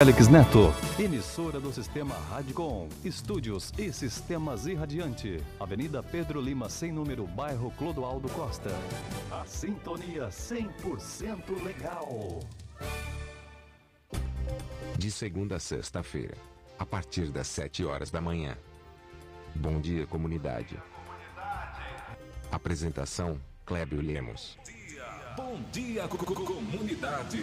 Félix Neto, emissora do Sistema Radicom, estúdios e sistemas irradiante, Avenida Pedro Lima, sem número, bairro Clodoaldo Costa. A sintonia 100% legal. De segunda a sexta-feira, a partir das 7 horas da manhã. Bom dia, comunidade. Apresentação: Clébio Lemos. Bom dia, co- co- comunidade.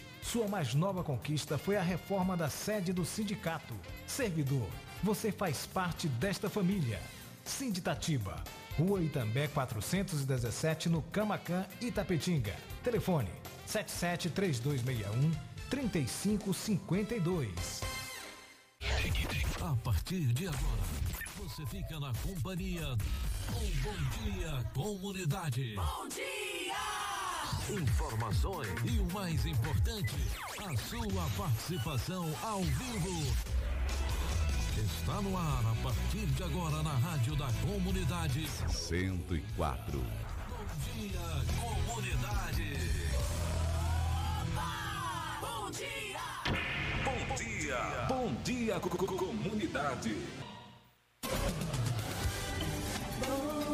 Sua mais nova conquista foi a reforma da sede do sindicato. Servidor, você faz parte desta família. Sinditatiba, Rua Itambé 417, no Camacan, Itapetinga. Telefone 773261 3552. A partir de agora, você fica na companhia do Bom Dia Comunidade. Bom dia! Informações e o mais importante, a sua participação ao vivo. Está no ar a partir de agora na Rádio da Comunidade. 104. Bom Dia Comunidade. Bom dia. Bom dia, co- co- comunidade. Bom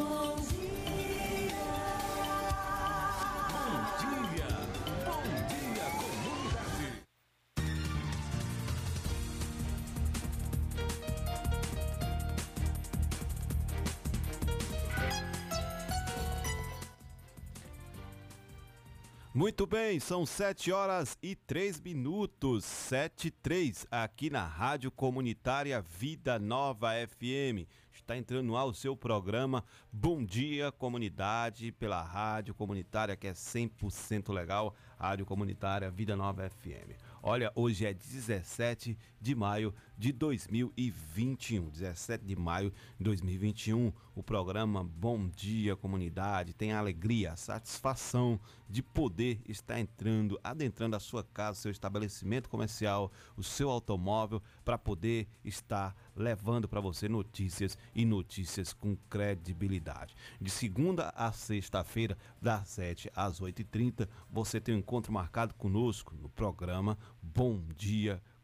Muito bem, são 7 horas e 3 minutos, 7 e 3, aqui na Rádio Comunitária Vida Nova FM. Está entrando no ar o seu programa Bom Dia Comunidade, pela Rádio Comunitária, que é 100% legal, Rádio Comunitária Vida Nova FM. Olha, hoje é 17 de maio de 2021. 17 de maio de 2021. O programa Bom Dia Comunidade tem a alegria, a satisfação de poder estar entrando, adentrando a sua casa, seu estabelecimento comercial, o seu automóvel, para poder estar levando para você notícias e notícias com credibilidade. De segunda a sexta-feira, das 7 às 8h30, você tem um encontro marcado conosco no programa Bom Dia Comunidade.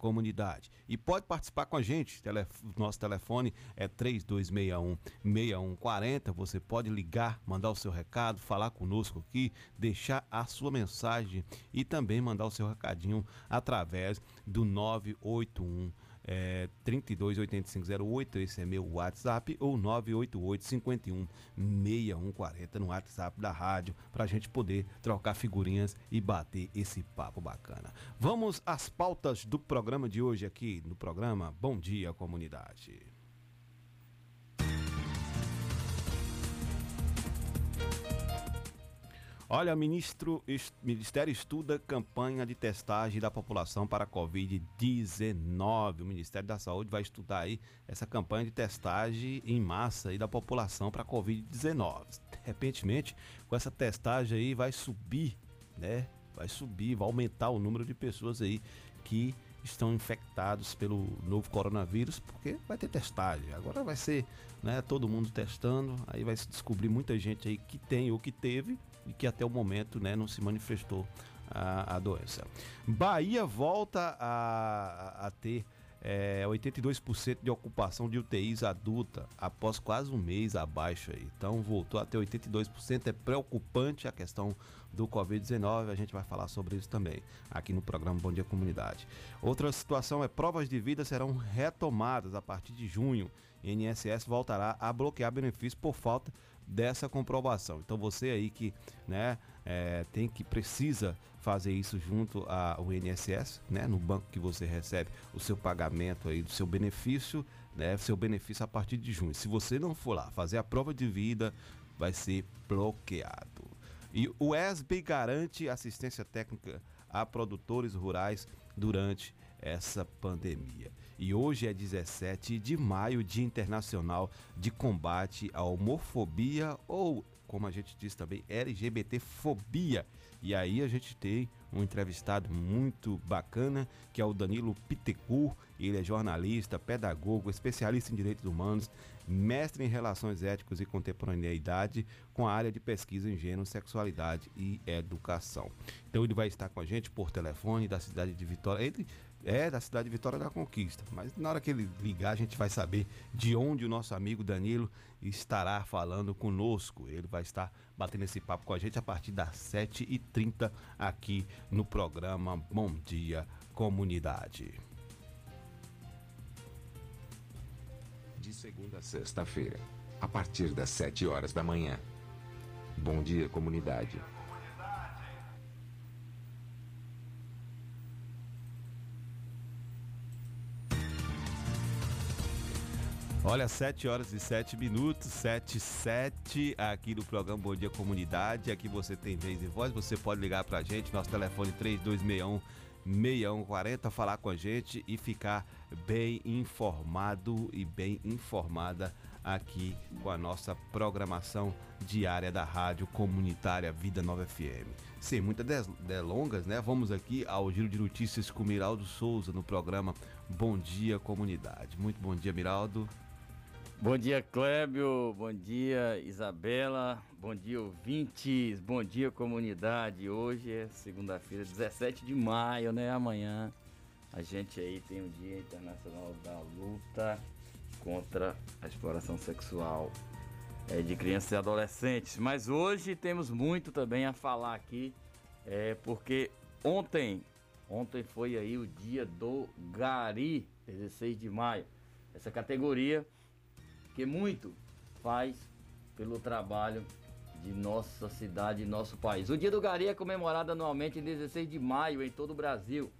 E pode participar com a gente. Nosso telefone é 3261-6140. Você pode ligar, mandar o seu recado, falar conosco aqui, deixar a sua mensagem e também mandar o seu recadinho através do 981 é, 328508, esse é meu WhatsApp, ou 988 51 6140 no WhatsApp da rádio, para a gente poder trocar figurinhas e bater esse papo bacana. Vamos às pautas do programa de hoje aqui no programa Bom Dia Comunidade. Olha, ministro, es- Ministério estuda campanha de testagem da população para a Covid-19. O Ministério da Saúde vai estudar aí essa campanha de testagem em massa aí da população para a Covid-19. Repentemente, com essa testagem aí vai subir, né? Vai subir, vai aumentar o número de pessoas aí que estão infectados pelo novo coronavírus, porque vai ter testagem. Agora vai ser, né, todo mundo testando, aí vai se descobrir muita gente aí que tem ou que teve e que até o momento, né, não se manifestou a, a doença. Bahia volta a, a ter é, 82% de ocupação de UTIs adulta após quase um mês abaixo aí. Então voltou a ter 82%. É preocupante a questão do Covid-19. A gente vai falar sobre isso também aqui no programa Bom Dia Comunidade. Outra situação é provas de vida serão retomadas a partir de junho. INSS voltará a bloquear benefícios por falta dessa comprovação. Então você aí que né, é, tem que precisa fazer isso junto ao INSS, né, no banco que você recebe o seu pagamento aí do seu benefício, né, seu benefício a partir de junho. Se você não for lá fazer a prova de vida, vai ser bloqueado. E o ESB garante assistência técnica a produtores rurais durante essa pandemia. E hoje é 17 de maio, Dia Internacional de Combate à Homofobia ou, como a gente diz também, LGBTfobia. E aí a gente tem um entrevistado muito bacana, que é o Danilo Pitecur. Ele é jornalista, pedagogo, especialista em direitos humanos, mestre em relações éticas e contemporaneidade, com a área de pesquisa em gênero, sexualidade e educação. Então ele vai estar com a gente por telefone da cidade de Vitória. É da cidade de Vitória da Conquista, mas na hora que ele ligar a gente vai saber de onde o nosso amigo Danilo estará falando conosco. Ele vai estar batendo esse papo com a gente a partir das 7h30 aqui no programa Bom Dia Comunidade. De segunda a sexta-feira, a partir das 7 horas da manhã. Bom dia, comunidade. Olha, 7 horas e 7 minutos, 7 7 aqui no programa Bom Dia Comunidade. Aqui você tem vez e voz, você pode ligar pra gente, nosso telefone 3261 6140, falar com a gente e ficar bem informado e bem informada aqui com a nossa programação diária da Rádio Comunitária Vida Nova FM. Sem muitas delongas, né? Vamos aqui ao giro de notícias com Miraldo Souza no programa Bom Dia Comunidade. Muito bom dia, Miraldo. Bom dia, Clébio. Bom dia, Isabela. Bom dia, ouvintes. Bom dia, comunidade. Hoje é segunda-feira, 17 de maio, né? Amanhã a gente aí tem o Dia Internacional da Luta contra a exploração sexual é, de crianças e adolescentes. Mas hoje temos muito também a falar aqui, é, porque ontem, ontem foi aí o dia do Gari, 16 de maio. Essa categoria que muito faz pelo trabalho de nossa cidade e nosso país. O Dia do Gari é comemorado anualmente em 16 de maio em todo o Brasil.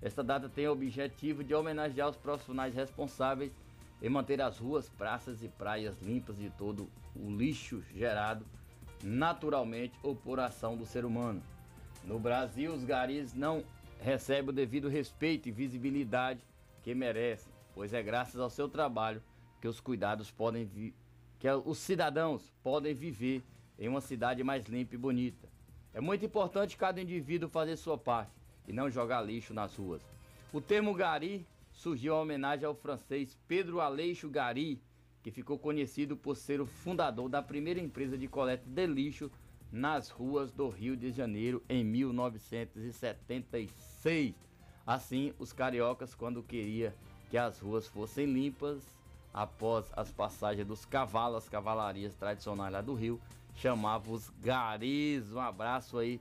Esta data tem o objetivo de homenagear os profissionais responsáveis em manter as ruas, praças e praias limpas de todo o lixo gerado naturalmente ou por ação do ser humano. No Brasil, os garis não recebem o devido respeito e visibilidade que merecem, pois é graças ao seu trabalho que os cuidados podem que os cidadãos podem viver em uma cidade mais limpa e bonita. É muito importante cada indivíduo fazer sua parte e não jogar lixo nas ruas. O termo gari surgiu em homenagem ao francês Pedro Aleixo Gari, que ficou conhecido por ser o fundador da primeira empresa de coleta de lixo nas ruas do Rio de Janeiro em 1976. Assim, os cariocas, quando queria que as ruas fossem limpas, após as passagens dos cavalos, as cavalarias tradicionais lá do Rio, chamava os garis. Um abraço aí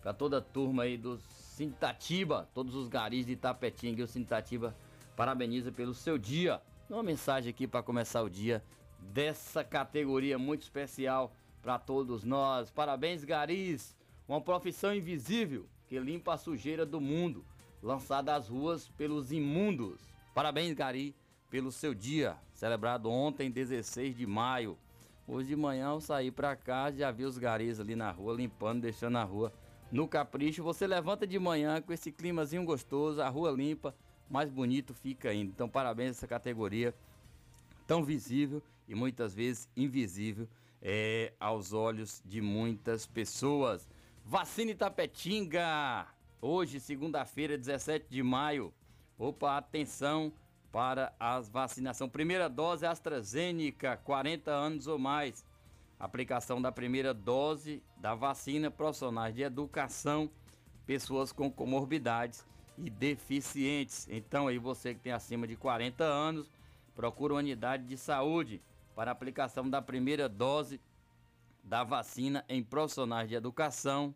para toda a turma aí do Sintatiba, todos os garis de Tapetinga e o Sintatiba parabeniza pelo seu dia. Uma mensagem aqui para começar o dia dessa categoria muito especial para todos nós. Parabéns, garis! Uma profissão invisível que limpa a sujeira do mundo, lançada às ruas pelos imundos. Parabéns, gari! Pelo seu dia, celebrado ontem, 16 de maio. Hoje de manhã eu saí para cá, já vi os garis ali na rua, limpando, deixando a rua no capricho. Você levanta de manhã com esse climazinho gostoso, a rua limpa, mais bonito fica ainda. Então, parabéns a essa categoria tão visível e muitas vezes invisível é, aos olhos de muitas pessoas. Vacina Itapetinga! Hoje, segunda-feira, 17 de maio. Opa, atenção! Para a vacinação. Primeira dose AstraZeneca, 40 anos ou mais. Aplicação da primeira dose da vacina, profissionais de educação, pessoas com comorbidades e deficientes. Então aí você que tem acima de 40 anos, procura uma unidade de saúde para aplicação da primeira dose da vacina em profissionais de educação,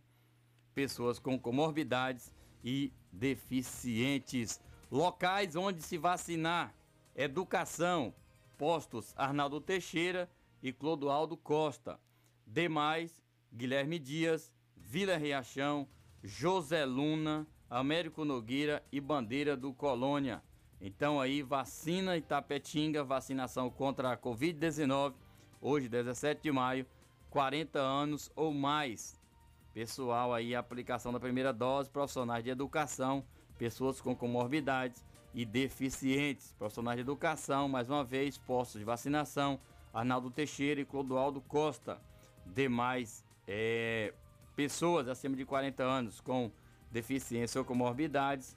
pessoas com comorbidades e deficientes. Locais onde se vacinar: Educação, postos Arnaldo Teixeira e Clodoaldo Costa. Demais: Guilherme Dias, Vila Riachão, José Luna, Américo Nogueira e Bandeira do Colônia. Então aí, vacina Itapetinga, vacinação contra a Covid-19, hoje 17 de maio, 40 anos ou mais. Pessoal aí, aplicação da primeira dose, profissionais de educação, pessoas com comorbidades e deficientes. Profissionais de educação, mais uma vez, postos de vacinação, Arnaldo Teixeira e Clodoaldo Costa. Demais é, pessoas acima de 40 anos com deficiência ou comorbidades,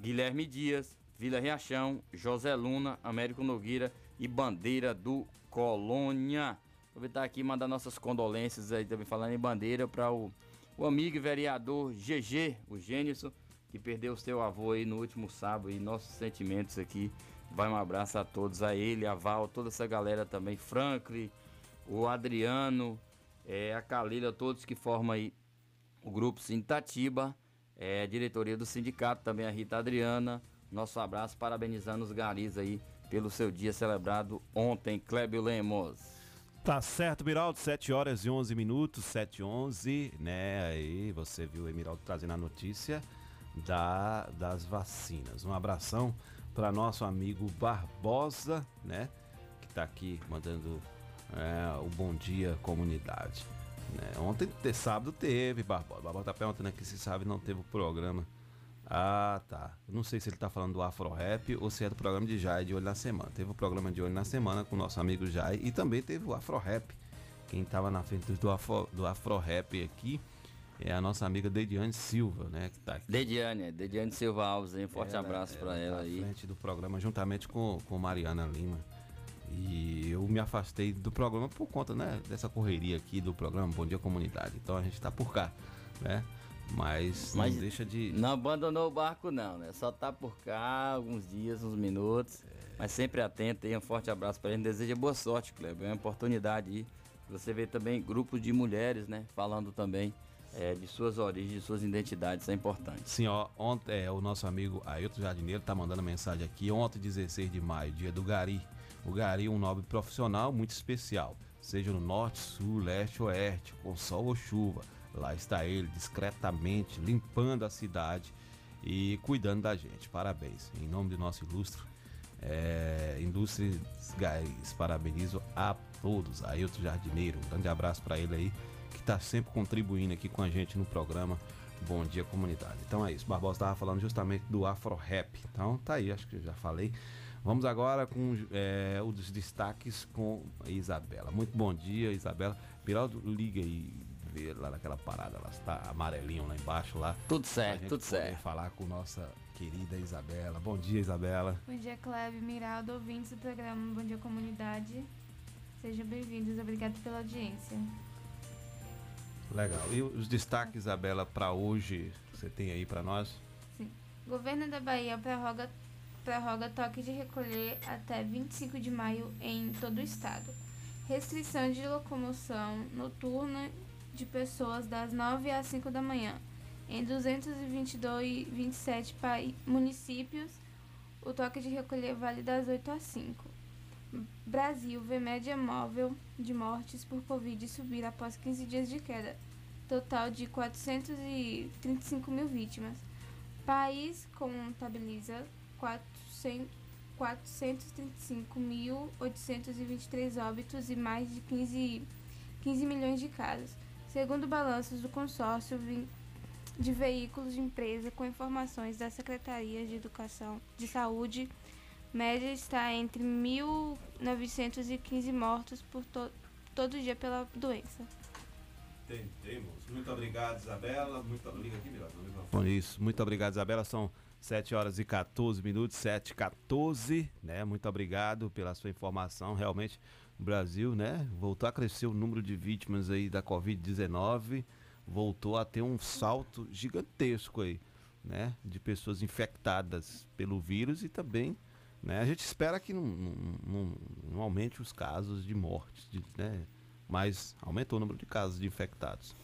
Guilherme Dias, Vila Riachão, José Luna, Américo Nogueira e Bandeira do Colônia. Aproveitar aqui e mandar nossas condolências aí também falando em bandeira para o, o amigo vereador GG, o Gênison, que perdeu o seu avô aí no último sábado e nossos sentimentos aqui. Vai um abraço a todos, a ele, a Val, toda essa galera também, Franklin, o Adriano, é, a Calila, todos que formam aí o grupo Sintatiba, é, diretoria do sindicato, também a Rita Adriana. Nosso abraço, parabenizando os garis aí pelo seu dia celebrado ontem, Clébio Lemos. Tá certo, Miraldo, 7 horas e 11 minutos, 7 e 11, né? Aí você viu o Emiraldo trazendo a notícia da, das vacinas. Um abração para nosso amigo Barbosa, né? Que tá aqui mandando é, o bom dia comunidade. Né? Ontem, de sábado, teve Barbosa. Barbosa tá perguntando aqui se sabe não teve o programa. Ah, tá. Não sei se ele tá falando do Afro Rap ou se é do programa de Jai de Olho na Semana. Teve o programa de Olho na Semana com o nosso amigo Jai e também teve o Afro Rap. Quem tava na frente do Afro, do Afro Rap aqui é a nossa amiga Dediane Silva, né? Que tá aqui. Dediane, Dediane Silva Alves, hein? Forte Ela- abraço para tá ela à aí. frente do programa, juntamente com, com Mariana Lima. E eu me afastei do programa por conta, né, dessa correria aqui do programa Bom Dia Comunidade. Então a gente tá por cá, né? Mas, Mas não deixa de. Não abandonou o barco não, né? Só tá por cá alguns dias, uns minutos. Mas sempre atento aí, um forte abraço para ele. Deseja boa sorte, Kleber. É uma oportunidade aí. Você vê também grupos de mulheres, né? Falando também é, de suas origens, de suas identidades. É importante. Sim, ó, ontem é, o nosso amigo Ailton Jardineiro tá mandando mensagem aqui. Ontem, 16 de maio, dia do Gari. O Gari é um nobre profissional muito especial. Seja no norte, sul, leste oeste, com sol ou chuva. Lá está ele, discretamente, limpando a cidade e cuidando da gente. Parabéns. Em nome do nosso ilustre é, Indústrias Garis, parabenizo a todos. Ailton Jardineiro, um grande abraço para ele aí, está sempre contribuindo aqui com a gente no programa Bom Dia Comunidade. Então é isso, Barbosa estava falando justamente do Afro Rap. Então tá aí, acho que eu já falei. Vamos agora com é, os destaques com a Isabela. Muito bom dia, Isabela. Piraldo, liga aí, vê lá naquela parada, lá está amarelinho lá embaixo lá. Tudo pra certo, gente tudo poder certo. falar com nossa querida Isabela. Bom dia, Isabela. Bom dia, Cleve, Miraldo, ouvintes do programa Bom Dia Comunidade. Sejam bem-vindos, obrigado pela audiência. Legal. E os destaques, Isabela, para hoje, você tem aí para nós? Governo da Bahia prorroga, prorroga toque de recolher até 25 de maio em todo o estado. Restrição de locomoção noturna de pessoas das 9 às 5 da manhã. Em 222 27 pai- municípios, o toque de recolher vale das 8 às 5. Brasil vê média móvel de mortes por Covid subir após 15 dias de queda, total de 435 mil vítimas. País contabiliza 400 435.823 óbitos e mais de 15, 15 milhões de casos, segundo balanços do consórcio de veículos de empresa com informações da Secretaria de Educação de Saúde. Média está entre 1.915 mortos por to- todo dia pela doença. Temos. Muito obrigado, Isabela. Muito liga aqui, Bom, isso. Muito obrigado, Isabela. São 7 horas e 14 minutos, 7 e 14, né? Muito obrigado pela sua informação. Realmente, o Brasil, né, voltou a crescer o número de vítimas aí da Covid-19, voltou a ter um salto gigantesco aí, né, de pessoas infectadas pelo vírus e também, né, a gente espera que não, não, não- aumente os casos de mortes, de, né, mas aumentou o número de casos de infectados.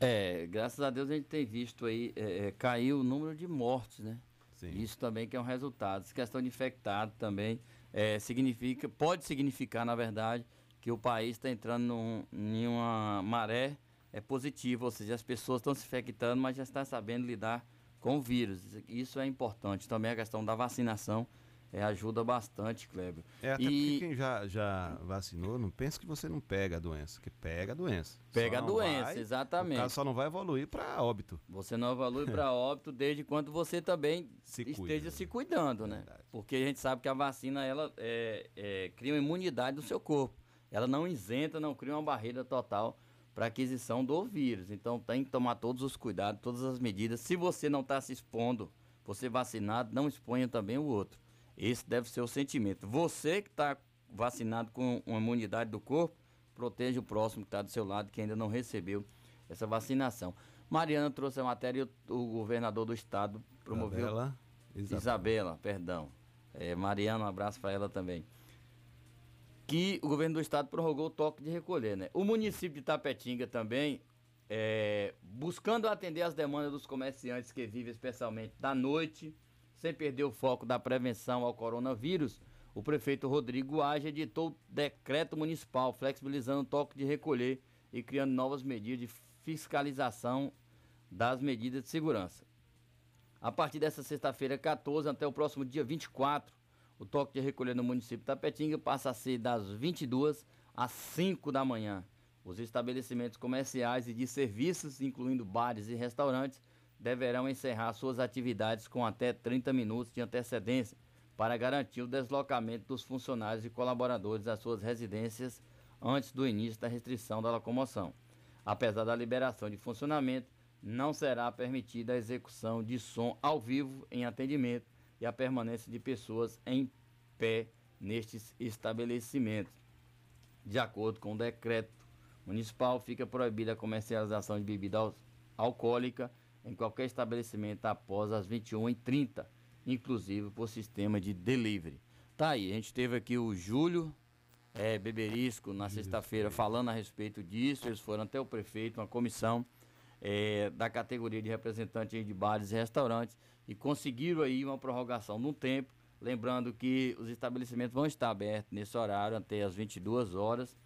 É, graças a Deus a gente tem visto aí é, é, cair o número de mortes, né? Sim. Isso também que é um resultado. Essa questão de infectado também é, significa, pode significar, na verdade, que o país está entrando num, em uma maré é, positiva, ou seja, as pessoas estão se infectando, mas já estão sabendo lidar com o vírus. Isso é importante. Também a questão da vacinação é, ajuda bastante, Kleber. É, até E- quem já, já vacinou, não pensa que você não pega a doença, que pega a doença. Pega a doença, vai- exatamente. O caso só não vai evoluir para óbito. Você não evolui para óbito desde quando você também Se esteja cuida, né? se cuidando, né? Verdade. Porque a gente sabe que a vacina ela é, é, cria uma imunidade no seu corpo. Ela não isenta, não cria uma barreira total para aquisição do vírus. Então tem que tomar todos os cuidados, todas as medidas. Se você não está se expondo, você vacinado, não exponha também o outro. Esse deve ser o sentimento. Você que está vacinado com uma imunidade do corpo, proteja o próximo que está do seu lado, que ainda não recebeu essa vacinação. Mariana trouxe a matéria e o, o governador do estado promoveu. Isabela, Isabela, Isabela. perdão. É, Mariana, um abraço para ela também. Que o governo do estado prorrogou o toque de recolher, né? O município de Tapetinga também, é, buscando atender as demandas dos comerciantes que vivem especialmente da noite, sem perder o foco da prevenção ao coronavírus, o prefeito Rodrigo Age editou decreto municipal flexibilizando o toque de recolher e criando novas medidas de fiscalização das medidas de segurança. A partir dessa sexta-feira, 14, até o próximo dia 24, o toque de recolher no município de Tapetinga passa a ser das 22 às 5 da manhã. Os estabelecimentos comerciais e de serviços, incluindo bares e restaurantes, deverão encerrar suas atividades com até 30 minutos de antecedência para garantir o deslocamento dos funcionários e colaboradores às suas residências antes do início da restrição da locomoção. Apesar da liberação de funcionamento, não será permitida a execução de som ao vivo em atendimento e a permanência de pessoas em pé nestes estabelecimentos. De acordo com o decreto municipal, fica proibida a comercialização de bebida al- alcoólica em qualquer estabelecimento após as 21h30, inclusive por sistema de delivery. Tá aí, a gente teve aqui o Júlio é, Beberisco na sexta-feira falando a respeito disso. Eles foram até o prefeito, uma comissão é, da categoria de representantes de bares e restaurantes e conseguiram aí uma prorrogação no tempo. Lembrando que os estabelecimentos vão estar abertos nesse horário até as 22 horas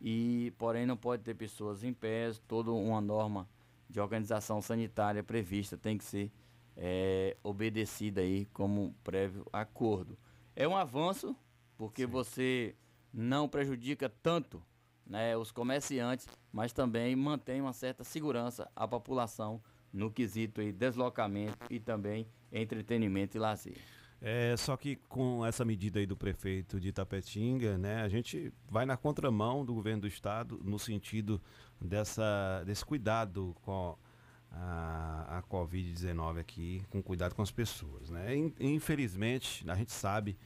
e porém não pode ter pessoas em pé, toda uma norma de organização sanitária prevista tem que ser é, obedecida aí como prévio acordo. É um avanço porque você não prejudica tanto né, os comerciantes, mas também mantém uma certa segurança à população no quesito aí, deslocamento e também entretenimento e lazer. É, só que com essa medida aí do prefeito de Itapetinga, né, a gente vai na contramão do governo do estado no sentido dessa, desse cuidado com a, a Covid-19 aqui, com cuidado com as pessoas, né? In- Infelizmente, a gente sabe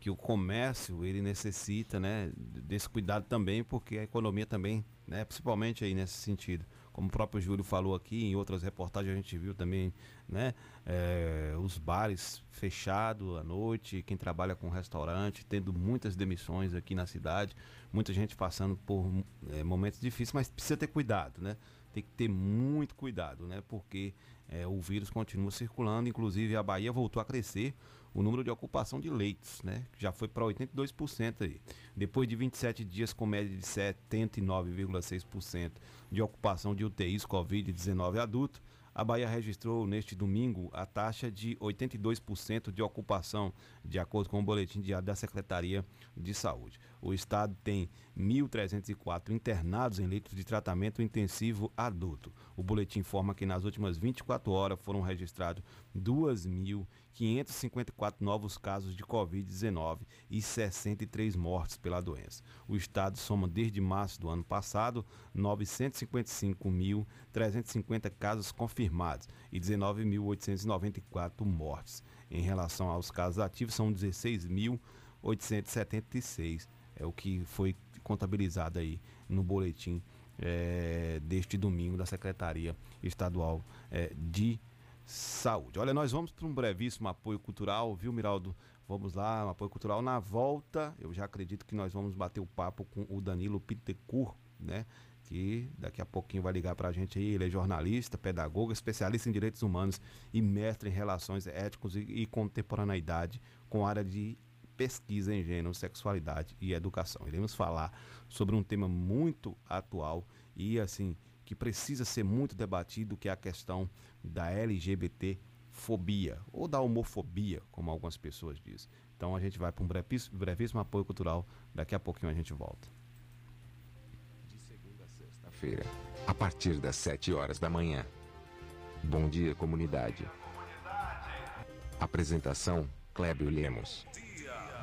que o comércio ele necessita, né, desse cuidado também, porque a economia também, né, principalmente aí nesse sentido, como o próprio Júlio falou aqui, em outras reportagens a gente viu também, né, é, os bares fechados à noite, quem trabalha com restaurante, tendo muitas demissões aqui na cidade, muita gente passando por é, momentos difíceis, mas precisa ter cuidado, né? Tem que ter muito cuidado, né? Porque é, o vírus continua circulando, inclusive a Bahia voltou a crescer o número de ocupação de leitos, né? Já foi para 82% aí. Depois de 27 dias com média de 79,6% de ocupação de UTIs Covid-19 adulto, a Bahia registrou neste domingo a taxa de 82% de ocupação, de acordo com o boletim diário da Secretaria de Saúde. O estado tem 1.304 internados em leitos de tratamento intensivo adulto. O boletim informa que nas últimas 24 horas foram registrados 2.554 novos casos de Covid-19 e 63 mortes pela doença. O estado soma desde março do ano passado 955.350 casos confirmados e 19.894 mortes. Em relação aos casos ativos, são 16.876. É o que foi contabilizado aí no boletim eh, deste domingo da Secretaria Estadual eh, de Saúde. Olha, nós vamos para um brevíssimo apoio cultural, viu, Miraldo? Vamos lá, um apoio cultural. Na volta, eu já acredito que nós vamos bater o papo com o Danilo Pitecur, né? Que daqui a pouquinho vai ligar para a gente aí. Ele é jornalista, pedagogo, especialista em direitos humanos e mestre em relações éticas e, e contemporaneidade com área de pesquisa em gênero, sexualidade e educação. Iremos falar sobre um tema muito atual e assim que precisa ser muito debatido, que é a questão da LGBT fobia ou da homofobia, como algumas pessoas dizem. Então a gente vai para um brevíssimo, brevíssimo apoio cultural. Daqui a pouquinho a gente volta. De segunda a sexta-feira, a partir das 7 horas da manhã. Bom dia, comunidade. Apresentação: Clébio Lemos.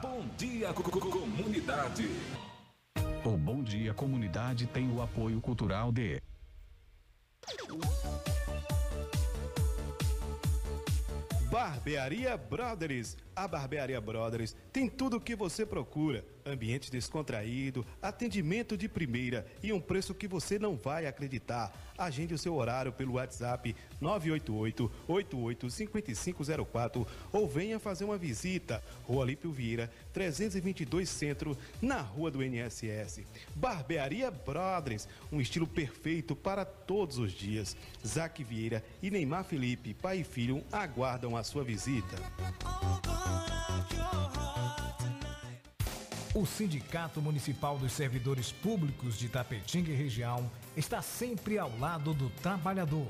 Bom dia, co- co- comunidade. O Bom Dia Comunidade tem o apoio cultural de Barbearia Brothers. A Barbearia Brothers tem tudo o que você procura: ambiente descontraído, atendimento de primeira e um preço que você não vai acreditar. Agende o seu horário pelo WhatsApp 988-885504 ou venha fazer uma visita. Rua Lípio Vieira, 322 Centro, na Rua do NSS. Barbearia Brothers, um estilo perfeito para todos os dias. Zac Vieira e Neymar Felipe, pai e filho, aguardam a sua visita. O Sindicato Municipal dos Servidores Públicos de Tapetinga e região está sempre ao lado do trabalhador.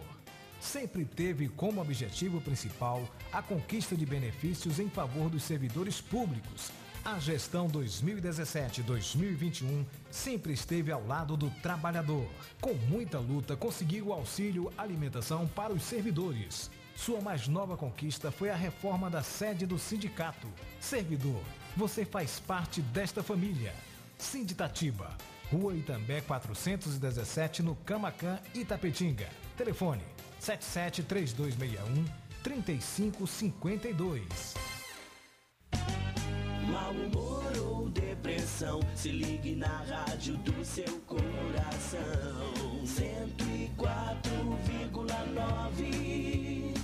Sempre teve como objetivo principal a conquista de benefícios em favor dos servidores públicos. A gestão 2017-2021 sempre esteve ao lado do trabalhador. Com muita luta, conseguiu auxílio alimentação para os servidores. Sua mais nova conquista foi a reforma da sede do sindicato. Servidor, você faz parte desta família. Sinditatiba, Rua Itambé 417, no Camacan, Itapetinga. Telefone 773261 3552. Mau humor ou depressão, se ligue na rádio do seu coração. 104,9.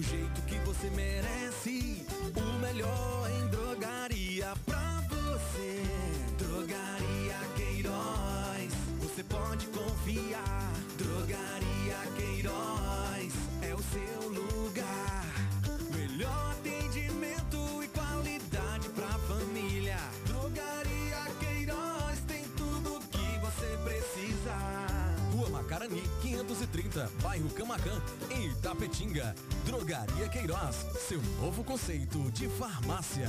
Do jeito que você merece. O melhor em drogaria pra você. Drogaria Queiroz, você pode confiar. Drogaria Queiroz é o seu lugar. Melhor atendimento e qualidade pra família. Drogaria Queiroz tem tudo que você precisa. Rua Macarani, 530, bairro Camacan, em Itapetinga. Drogaria Queiroz, seu novo conceito de farmácia.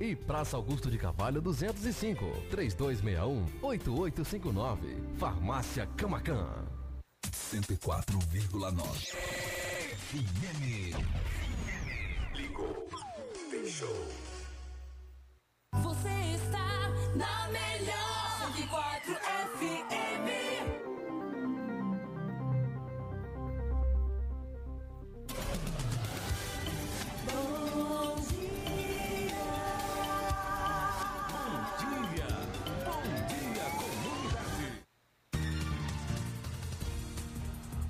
E Praça Augusto de Carvalho 205, 3261-8859. Farmácia Camacan. 104,9 FM. Ligou. Fechou. Você está na melhor 104 FM.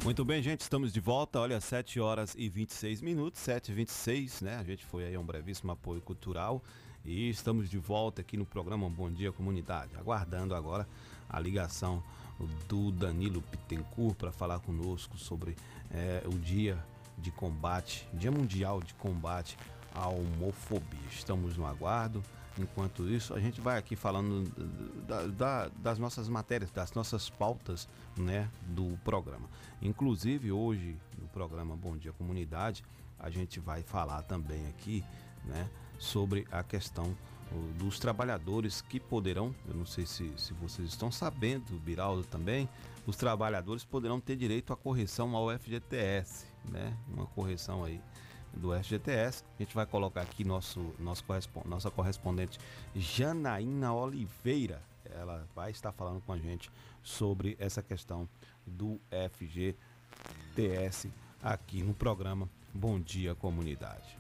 Muito bem, gente, estamos de volta. Olha, 7 horas e 26 minutos, 7 e 26, né? A gente foi aí a um brevíssimo apoio cultural e estamos de volta aqui no programa Bom Dia Comunidade, aguardando agora a ligação do Danilo Pittencourt para falar conosco sobre eh, o dia de combate, Dia Mundial de Combate à Homofobia. Estamos no aguardo. Enquanto isso, a gente vai aqui falando da- da- das nossas matérias, das nossas pautas né, do programa. Inclusive, hoje, no programa Bom Dia Comunidade, a gente vai falar também aqui né, sobre a questão dos trabalhadores que poderão, eu não sei se, se vocês estão sabendo, Biraldo também, os trabalhadores poderão ter direito à correção ao FGTS, né? Uma correção aí do FGTS. A gente vai colocar aqui nosso, nosso correspon- nossa correspondente Janaína Oliveira. Ela vai estar falando com a gente sobre essa questão do FGTS aqui no programa Bom Dia Comunidade.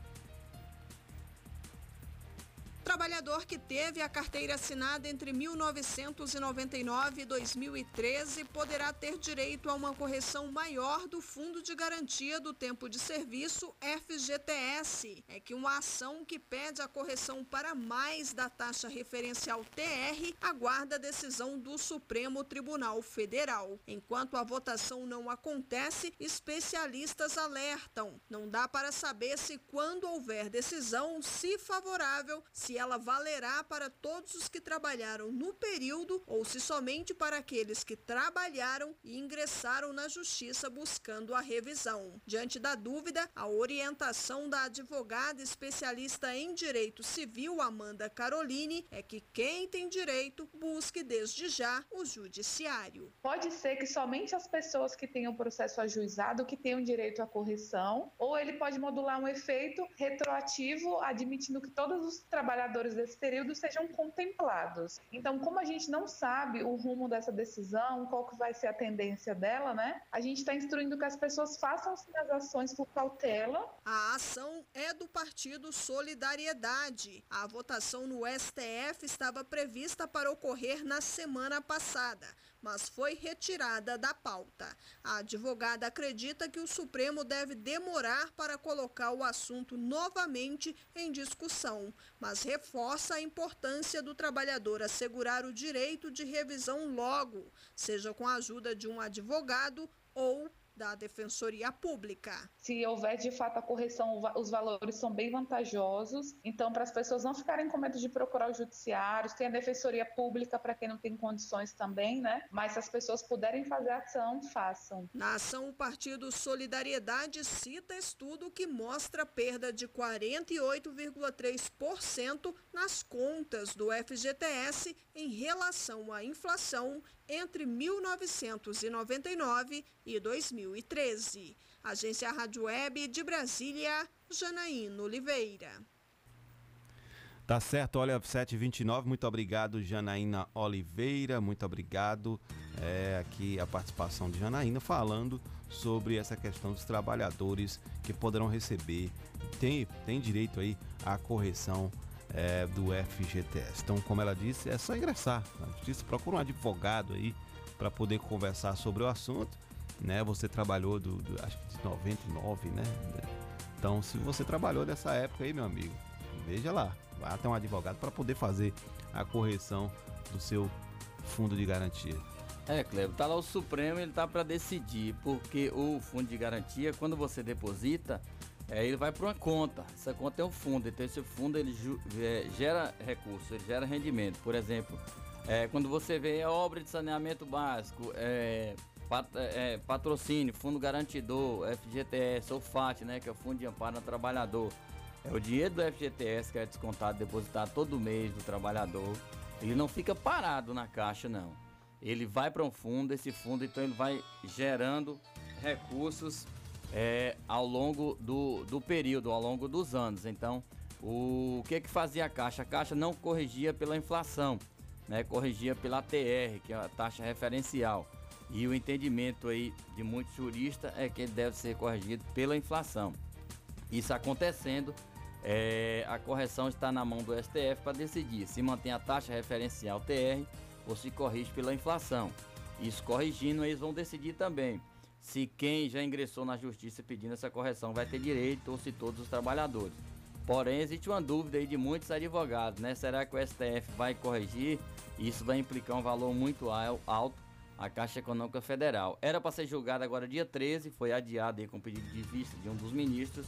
Trabalhador que teve a carteira assinada entre 1999 e 2013 poderá ter direito a uma correção maior do Fundo de Garantia do Tempo de Serviço, FGTS. É que uma ação que pede a correção para mais da taxa referencial TR aguarda a decisão do Supremo Tribunal Federal. Enquanto a votação não acontece, especialistas alertam. Não dá para saber se quando houver decisão, se favorável, se ela valerá para todos os que trabalharam no período ou se somente para aqueles que trabalharam e ingressaram na justiça buscando a revisão. Diante da dúvida, a orientação da advogada especialista em direito civil Amanda Caroline é que quem tem direito busque desde já o judiciário. Pode ser que somente as pessoas que tenham processo ajuizado que tenham direito à correção, ou ele pode modular um efeito retroativo, admitindo que todos os trabalhadores desse período sejam contemplados. Então, como a gente não sabe o rumo dessa decisão, qual que vai ser a tendência dela, né? A gente está instruindo que as pessoas façam as ações por cautela. A ação é do partido Solidariedade. A votação no STF estava prevista para ocorrer na semana passada, mas foi retirada da pauta. A advogada acredita que o Supremo deve demorar para colocar o assunto novamente em discussão, mas reforça a importância do trabalhador assegurar o direito de revisão logo, seja com a ajuda de um advogado ou da Defensoria Pública. Se houver de fato a correção, os valores são bem vantajosos. Então, para as pessoas não ficarem com medo de procurar o judiciário, tem a defensoria pública para quem não tem condições também, né? Mas se as pessoas puderem fazer ação, façam. Na ação, o partido Solidariedade cita estudo que mostra perda de 48,3% nas contas do FGTS em relação à inflação entre 1999 e 2013. Agência Rádio Web de Brasília, Janaína Oliveira. Tá certo, olha, 729, muito obrigado, Janaína Oliveira, muito obrigado. É, aqui a participação de Janaína falando sobre essa questão dos trabalhadores que poderão receber, tem, tem direito aí à correção é, do FGTS. Então, como ela disse, é só ingressar na justiça, procura um advogado aí para poder conversar sobre o assunto, né? Você trabalhou do, do, acho que de 99, né? Então, se você trabalhou nessa época aí, meu amigo, veja lá, vá até um advogado para poder fazer a correção do seu fundo de garantia. É, Cleber, tá lá o Supremo, ele tá para decidir, porque o fundo de garantia, quando você deposita, é, ele vai para uma conta. Essa conta é um fundo. Então esse fundo ele é, gera recurso, ele gera rendimento. Por exemplo, é, quando você vê a obra de saneamento básico, é, pat- é, patrocínio, fundo garantidor, FGTS ou FAT, né, que é o Fundo de Amparo ao Trabalhador. É o dinheiro do FGTS que é descontado, depositado todo mês do trabalhador. Ele não fica parado na caixa, não. Ele vai para um fundo, esse fundo então ele vai gerando recursos é, ao longo do, do período, ao longo dos anos. Então, o que que fazia a Caixa? A Caixa não corrigia pela inflação, né? corrigia pela TR, que é a taxa referencial. E o entendimento aí de muitos juristas é que ele deve ser corrigido pela inflação. Isso acontecendo, é, a correção está na mão do STF para decidir se mantém a taxa referencial TR ou se corrige pela inflação. Isso corrigindo, eles vão decidir também se quem já ingressou na justiça pedindo essa correção vai ter direito ou se todos os trabalhadores. Porém, existe uma dúvida aí de muitos advogados, né? Será que o STF vai corrigir? Isso vai implicar um valor muito al- alto à Caixa Econômica Federal. Era para ser julgado agora dia 13, foi adiado aí com pedido de vista de um dos ministros,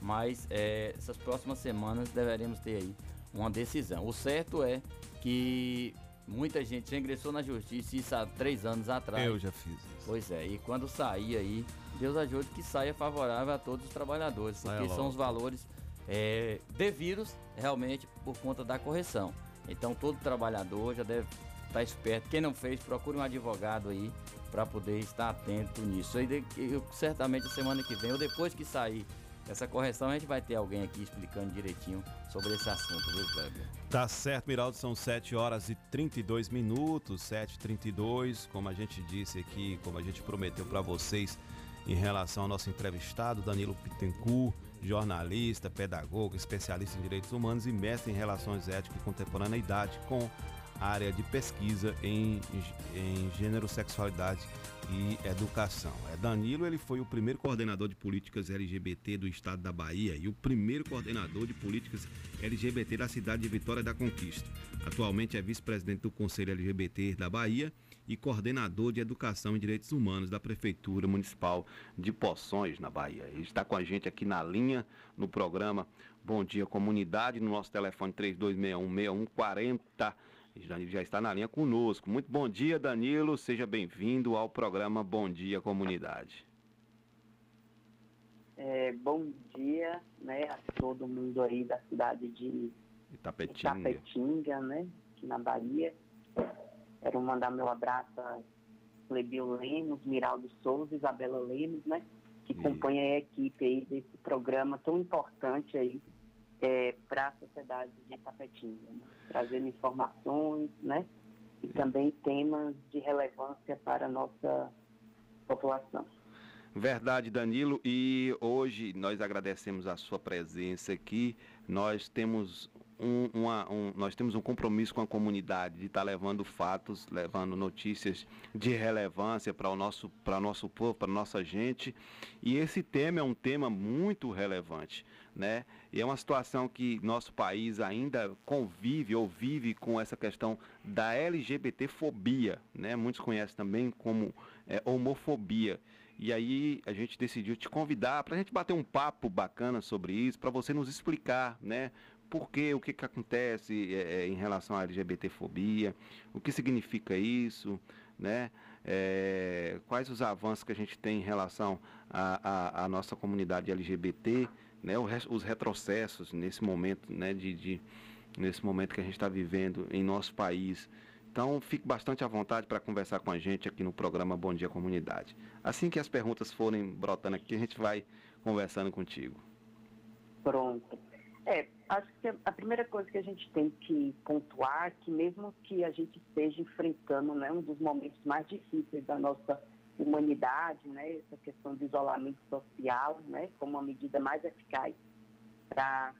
mas é, essas próximas semanas deveremos ter aí uma decisão. O certo é que muita gente já ingressou na justiça, isso há três anos atrás. Eu já fiz. Pois é, e quando sair aí, Deus ajude que saia favorável a todos os trabalhadores, Saia porque são logo. os valores é, devidos realmente por conta da correção. Então todo trabalhador já deve estar esperto. Quem não fez, procure um advogado aí para poder estar atento nisso. E de- eu, certamente semana que vem, ou depois que sair essa correção, a gente vai ter alguém aqui explicando direitinho sobre esse assunto, viu, Kleber? Tá certo, Miraldo, são 7 horas e 32 minutos, 7h32, como a gente disse aqui, como a gente prometeu para vocês em relação ao nosso entrevistado, Danilo Pittencourt, jornalista, pedagogo, especialista em direitos humanos e mestre em relações éticas e contemporaneidade com área de pesquisa em, em gênero, sexualidade e educação. É Danilo, ele foi o primeiro coordenador de políticas LGBT do estado da Bahia e o primeiro coordenador de políticas LGBT da cidade de Vitória da Conquista. Atualmente é vice-presidente do Conselho LGBT da Bahia e coordenador de Educação e Direitos Humanos da Prefeitura Municipal de Poções, na Bahia. Ele está com a gente aqui na linha, no programa Bom Dia Comunidade, no nosso telefone 3261-6140. Danilo já está na linha conosco. Muito bom dia, Danilo. Seja bem-vindo ao programa Bom Dia Comunidade. É, bom dia né, a todo mundo aí da cidade de Itapetinga. Itapetinga, né, aqui na Bahia. Quero mandar meu abraço a Lebio Lemos, Miraldo Souza, Isabela Lemos, né, que compõem a equipe aí desse programa tão importante aí para a sociedade de Itapetinga, né, trazendo informações, né, e também temas de relevância para a nossa população. Verdade, Danilo. E hoje nós agradecemos a sua presença aqui. Nós temos um, uma- um- nós temos um compromisso com a comunidade de estar levando fatos, levando notícias de relevância para o nosso, para nosso povo, para nossa gente. E esse tema é um tema muito relevante, né? E é uma situação que nosso país ainda convive ou vive com essa questão da LGBTfobia, né? Muitos conhecem também como é, homofobia. E aí a gente decidiu te convidar para a gente bater um papo bacana sobre isso, para você nos explicar, né? Por quê, o que, que acontece é, é, em relação à LGBTfobia, o que significa isso, né? É, quais os avanços que a gente tem em relação à nossa comunidade LGBT, né? Os retrocessos nesse momento, né? De, de- nesse momento que a gente está vivendo em nosso país. Então, fique bastante à vontade para conversar com a gente aqui no programa Bom Dia Comunidade. Assim que as perguntas forem brotando aqui, a gente vai conversando contigo. Pronto. É, acho que a primeira coisa que a gente tem que pontuar é que mesmo que a gente esteja enfrentando né, um dos momentos mais difíceis da nossa humanidade, né, essa questão do isolamento social, né, como uma medida mais eficaz para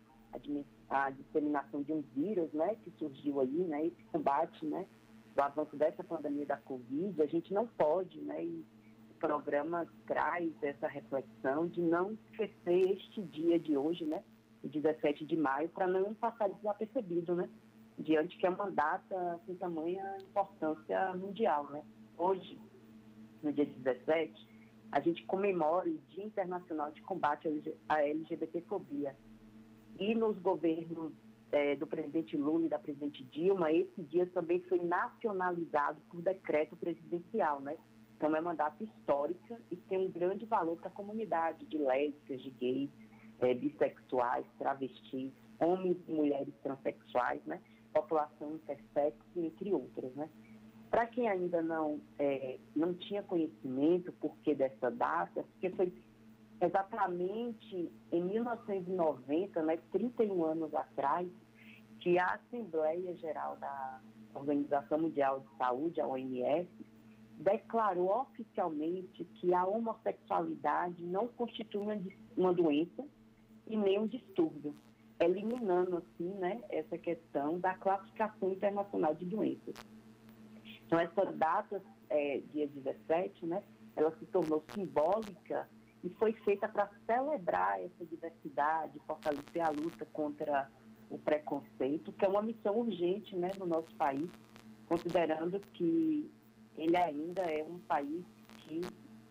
a disseminação de um vírus, né, que surgiu aí, né, esse combate, né, do avanço dessa pandemia da Covid, a gente não pode, né, e o programa traz essa reflexão de não esquecer este dia de hoje, né, 17 de maio, para não passar desapercebido, né, diante que é uma data com tamanha importância mundial, né. Hoje, no dia 17, a gente comemore o Dia Internacional de Combate à LGBTfobia. E nos governos é, do presidente Lula e da presidente Dilma, esse dia também foi nacionalizado por decreto presidencial, né? Então é mandato histórico e tem um grande valor para a comunidade de lésbicas, de gays, é, bissexuais, travestis, homens e mulheres transexuais, né? População intersex, entre outras, né? Para quem ainda não, é, não tinha conhecimento por que dessa data, porque foi exatamente em 1990, né, 31 anos atrás, que a Assembleia Geral da Organização Mundial de Saúde, a OMS, declarou oficialmente que a homossexualidade não constitui uma doença e nem um distúrbio, eliminando assim, né, essa questão da classificação internacional de doenças. Então essa data, é, dia 17, né, ela se tornou simbólica e foi feita para celebrar essa diversidade, fortalecer a luta contra o preconceito, que é uma missão urgente né, no nosso país, considerando que ele ainda é um país que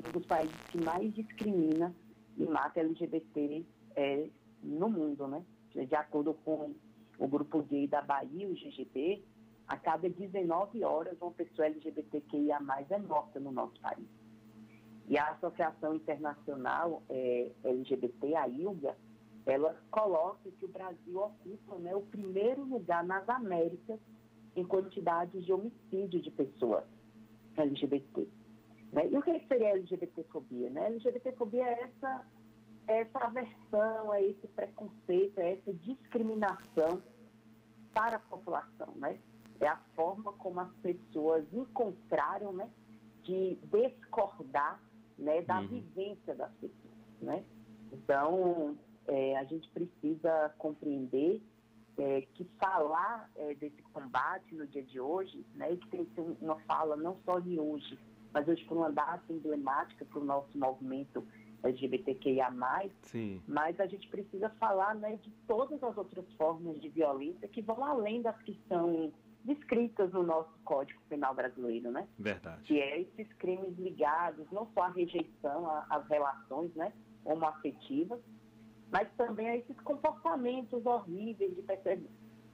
um dos países que mais discrimina e mata LGBT é, no mundo, né? De acordo com o grupo gay da Bahia, o GGB, a cada 19 horas uma pessoa LGBTQIA+, é morta no nosso país. E a Associação Internacional é, LGBT, a ILGA, ela coloca que o Brasil ocupa né, o primeiro lugar nas Américas em quantidade de homicídio de pessoas LGBT. Né? E o que seria LGBTfobia? Né? LGBTfobia é essa, é essa aversão, é esse preconceito, é essa discriminação para a população. Né? É a forma como as pessoas encontraram né, de discordar né, da uhum. vivência das pessoas. Né? Então, é, a gente precisa compreender é, que falar é, desse combate no dia de hoje, né, que tem que ser uma fala não só de hoje, mas hoje por uma data emblemática para o nosso movimento LGBTQIA+, Sim. mas a gente precisa falar né, de todas as outras formas de violência que vão além das que são descritas no nosso Código Penal brasileiro, né? Verdade. Que é esses crimes ligados não só à rejeição, às relações né, homoafetivas, mas também a esses comportamentos horríveis de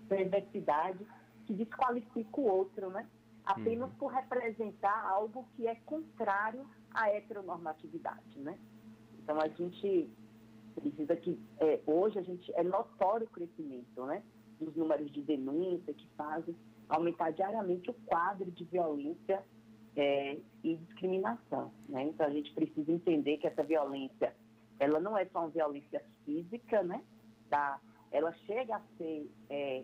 perversidade que desqualifica o outro, né? Apenas uhum. por representar algo que é contrário à heteronormatividade, né? Então a gente precisa que é, hoje a gente é notório o crescimento, né? Dos números de denúncia que fazem aumentar diariamente o quadro de violência é, e discriminação, né? Então a gente precisa entender que essa violência ela não é só uma violência física, né? Da, ela chega a ser é,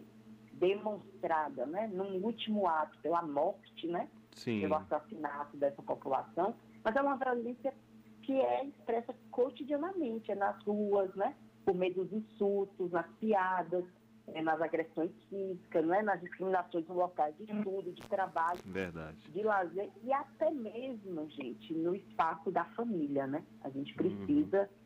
demonstrada, né? Num último ato, pela morte, né? Sim. Pelo assassinato dessa população, mas é uma violência que é expressa cotidianamente, é nas ruas, né? Por meio dos insultos, nas piadas, é, nas agressões físicas, né? nas discriminações no locais de estudo, de trabalho, Verdade. de lazer e até mesmo, gente, no espaço da família, né? A gente precisa uhum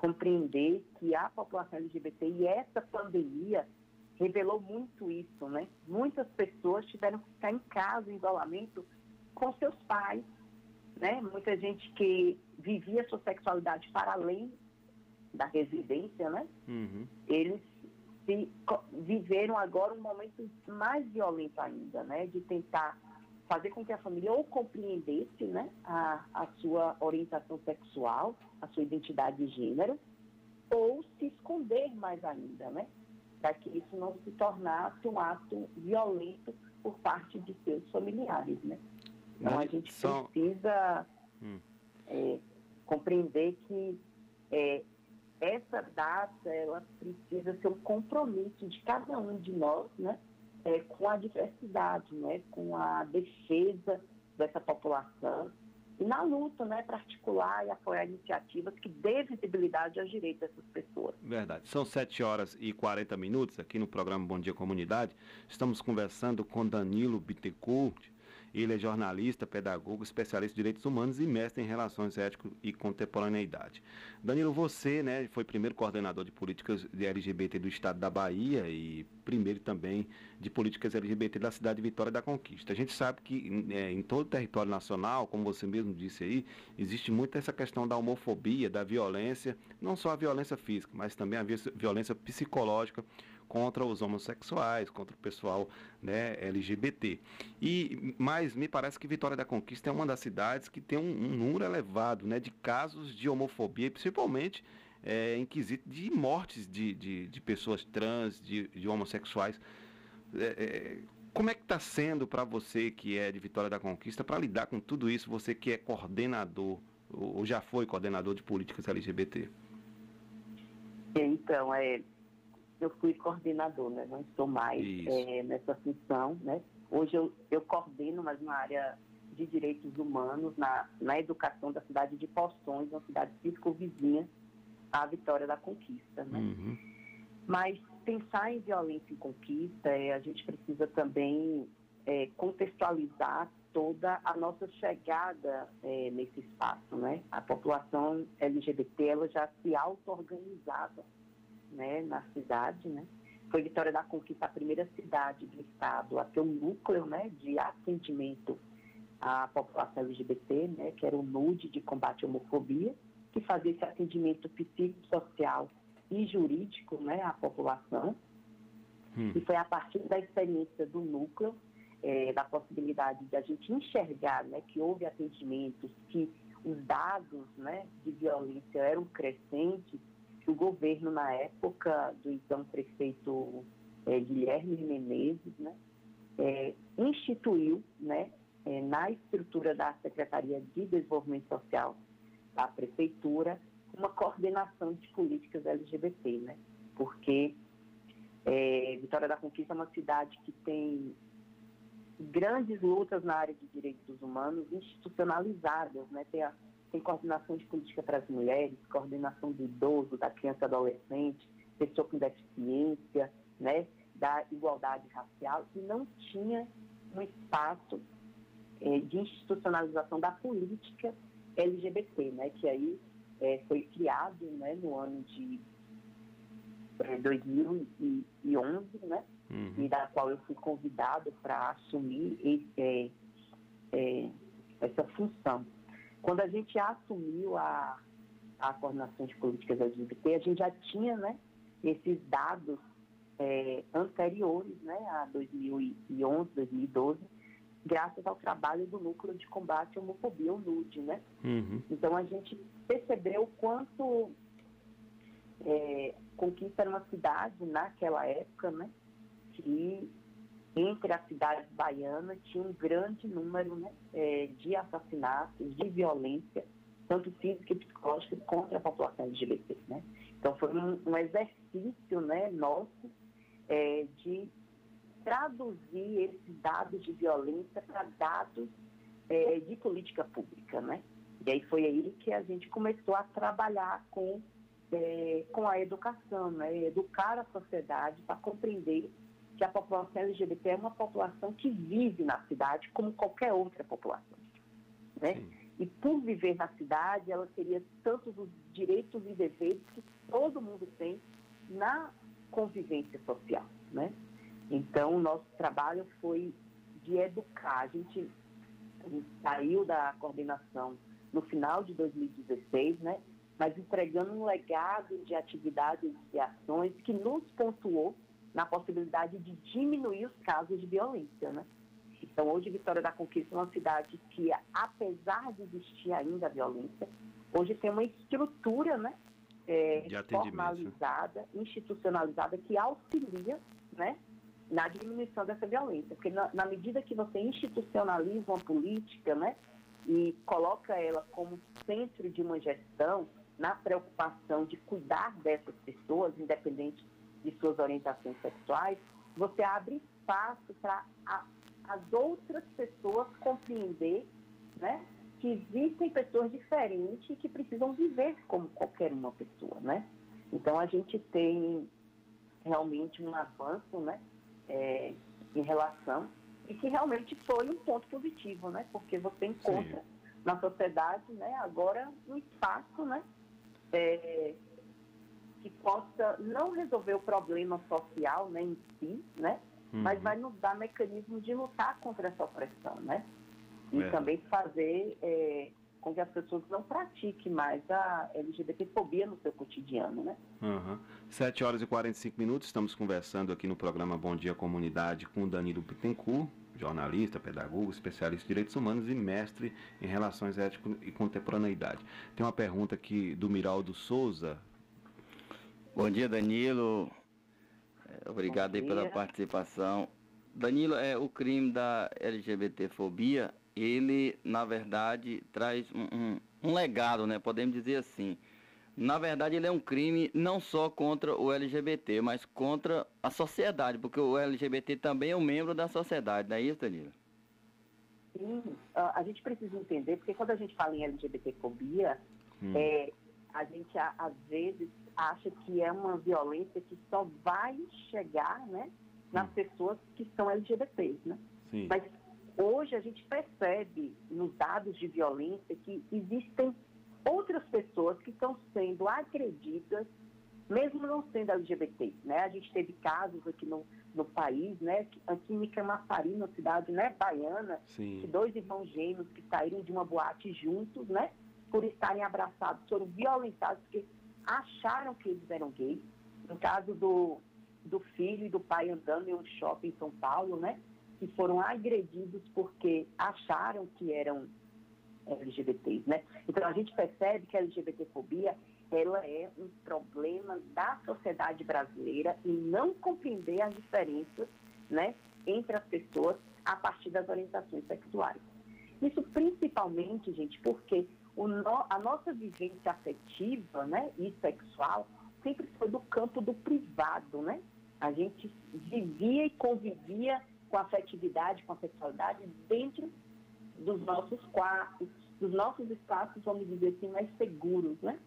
compreender que a população LGBT e essa pandemia revelou muito isso, né? Muitas pessoas tiveram que ficar em casa, em isolamento, com seus pais, né? Muita gente que vivia sua sexualidade para além da residência, né? Uhum. Eles se, viveram agora um momento mais violento ainda, né? De tentar fazer com que a família ou compreendesse né, a, a sua orientação sexual, a sua identidade de gênero, ou se esconder mais ainda, né? Para que isso não se tornasse um ato violento por parte de seus familiares, né? Então a gente precisa hum. é, compreender que é, essa data ela precisa ser um compromisso de cada um de nós, né? é, com a diversidade, né, com a defesa dessa população e na luta né, para articular e apoiar iniciativas que dê visibilidade aos direitos dessas pessoas. Verdade. São 7 horas e 40 minutos aqui no programa Bom Dia Comunidade. Estamos conversando com Danilo Bittencourt. Ele é jornalista, pedagogo, especialista em direitos humanos e mestre em relações éticas e contemporaneidade. Danilo, você né, foi primeiro coordenador de políticas de LGBT do estado da Bahia e primeiro também de políticas LGBT da cidade de Vitória da Conquista. A gente sabe que é, em todo o território nacional, como você mesmo disse aí, existe muito essa questão da homofobia, da violência, não só a violência física, mas também a violência psicológica contra os homossexuais, contra o pessoal né, LGBT. E mas me parece que Vitória da Conquista é uma das cidades que tem um, um número elevado né, de casos de homofobia, principalmente é, em quesito de mortes de, de, de pessoas trans, de, de homossexuais. É, é, como é que está sendo para você que é de Vitória da Conquista para lidar com tudo isso? Você que é coordenador ou já foi coordenador de políticas LGBT? Então, é, eu fui coordenador, né? Não estou mais é, nessa função, né? Hoje eu, eu coordeno, mas na área de direitos humanos, na, na educação da cidade de Poções, uma cidade circunvizinha à Vitória da Conquista, né? Uhum. Mas pensar em violência em conquista, é, a gente precisa também é, contextualizar toda a nossa chegada nesse espaço, né? A população LGBT, ela já se auto-organizava né, na cidade, né? Foi Vitória da Conquista a primeira cidade do estado a ter um núcleo, né, de atendimento à população LGBT, né, que era o NUD de combate à homofobia, que fazia esse atendimento psicossocial e jurídico, né, à população. Hum. E foi a partir da experiência do núcleo, é, da possibilidade de a gente enxergar, né, que houve atendimentos, que os dados, né, de violência eram crescentes, que o governo, na época do então prefeito é, Guilherme Menezes, né, é, instituiu né, é, na estrutura da Secretaria de Desenvolvimento Social da Prefeitura uma coordenação de políticas LGBT, né, porque Vitória da Conquista é uma cidade que tem grandes lutas na área de direitos humanos institucionalizadas, né, tem a tem coordenação de política para as mulheres, coordenação do idoso, da criança e adolescente, pessoa com deficiência, né, da igualdade racial, e não tinha um espaço é, de institucionalização da política LGBT, né, que aí é, foi criado né, no ano de é, 2011, né, uhum. e da qual eu fui convidado para assumir esse, essa função. Quando a gente assumiu a, a coordenação de políticas LGBT, a gente já tinha né, esses dados é, anteriores né, a 2011, 2012, graças ao trabalho do Núcleo de Combate à Homofobia, o NUD. Né? Uhum. Então a gente percebeu quanto é, Conquista era uma cidade naquela época né, que entre as cidades baianas tinha um grande número né, é, de assassinatos, de violência, tanto física e psicológica, contra a população LGBT. Né? Então foi um, um exercício né, nosso é, de traduzir esses dados de violência para dados é, de política pública. Né? E aí foi aí que a gente começou a trabalhar com, é, com a educação, né? educar a sociedade para compreender que a população LGBT é uma população que vive na cidade como qualquer outra população. Né? E por viver na cidade, ela teria tantos os direitos e deveres que todo mundo tem na convivência social. Né? Então, o nosso trabalho foi de educar. A gente, a gente saiu da coordenação no final de 2016, né? mas entregando um legado de atividades e ações que nos pontuou na possibilidade de diminuir os casos de violência, né? Então, hoje, Vitória da Conquista é uma cidade que, apesar de existir ainda a violência, hoje tem uma estrutura, né? É, formalizada, institucionalizada, que auxilia, né? Na diminuição dessa violência. Porque na, na medida que você institucionaliza uma política, né? E coloca ela como centro de uma gestão, na preocupação de cuidar dessas pessoas, independente de suas orientações sexuais, você abre espaço para as outras pessoas compreender né, que existem pessoas diferentes e que precisam viver como qualquer uma pessoa, né? Então a gente tem realmente um avanço, né, é, em relação e que realmente foi um ponto positivo, né? Porque você encontra na sociedade, né, agora um espaço, né, é, que possa não resolver o problema social, né, em si, né, Uhum. mas vai nos dar mecanismos de lutar contra essa opressão, né? E É. também fazer é, com que as pessoas não pratiquem mais a LGBTfobia no seu cotidiano, né? Aham. 7 horas e 45 minutos, estamos conversando aqui no programa Bom Dia Comunidade com Danilo Bittencourt, jornalista, pedagogo, especialista em direitos humanos e mestre em relações éticas e contemporaneidade. Tem uma pergunta aqui do Miraldo Souza. Bom dia, Danilo. Obrigado aí pela dia. participação. Danilo, é, o crime da LGBTfobia, ele, na verdade, traz um, um- um legado, né? Podemos dizer assim. Na verdade, ele é um crime não só contra o LGBT, mas contra a sociedade, porque o LGBT também é um membro da sociedade, não é isso, Danilo? Sim, a, a gente precisa entender, porque quando a gente fala em LGBTfobia, Hum. é, a gente às vezes acha que é uma violência que só vai chegar né, nas pessoas que são LGBTs, né? Sim. Mas hoje a gente percebe nos dados de violência que existem outras pessoas que estão sendo agredidas, mesmo não sendo LGBT, né? A gente teve casos aqui no, no país, né? Aqui em Camaçari, na cidade né, baiana, Sim. que dois irmãos gêmeos que saíram de uma boate juntos, né? Por estarem abraçados, foram violentados porque acharam que eles eram gays. No caso do, do filho e do pai andando em um shopping em São Paulo, né? Que foram agredidos porque acharam que eram LGBTs, né? Então a gente percebe que a LGBTfobia ela é um problema da sociedade brasileira e não compreender as diferenças, né, entre as pessoas a partir das orientações sexuais. Isso principalmente, gente, porque no- a nossa vivência afetiva, né, e sexual sempre foi do campo do privado, né? A gente vivia e convivia com a afetividade, com a sexualidade dentro dos nossos quartos, dos nossos espaços, vamos dizer assim, mais seguros, né?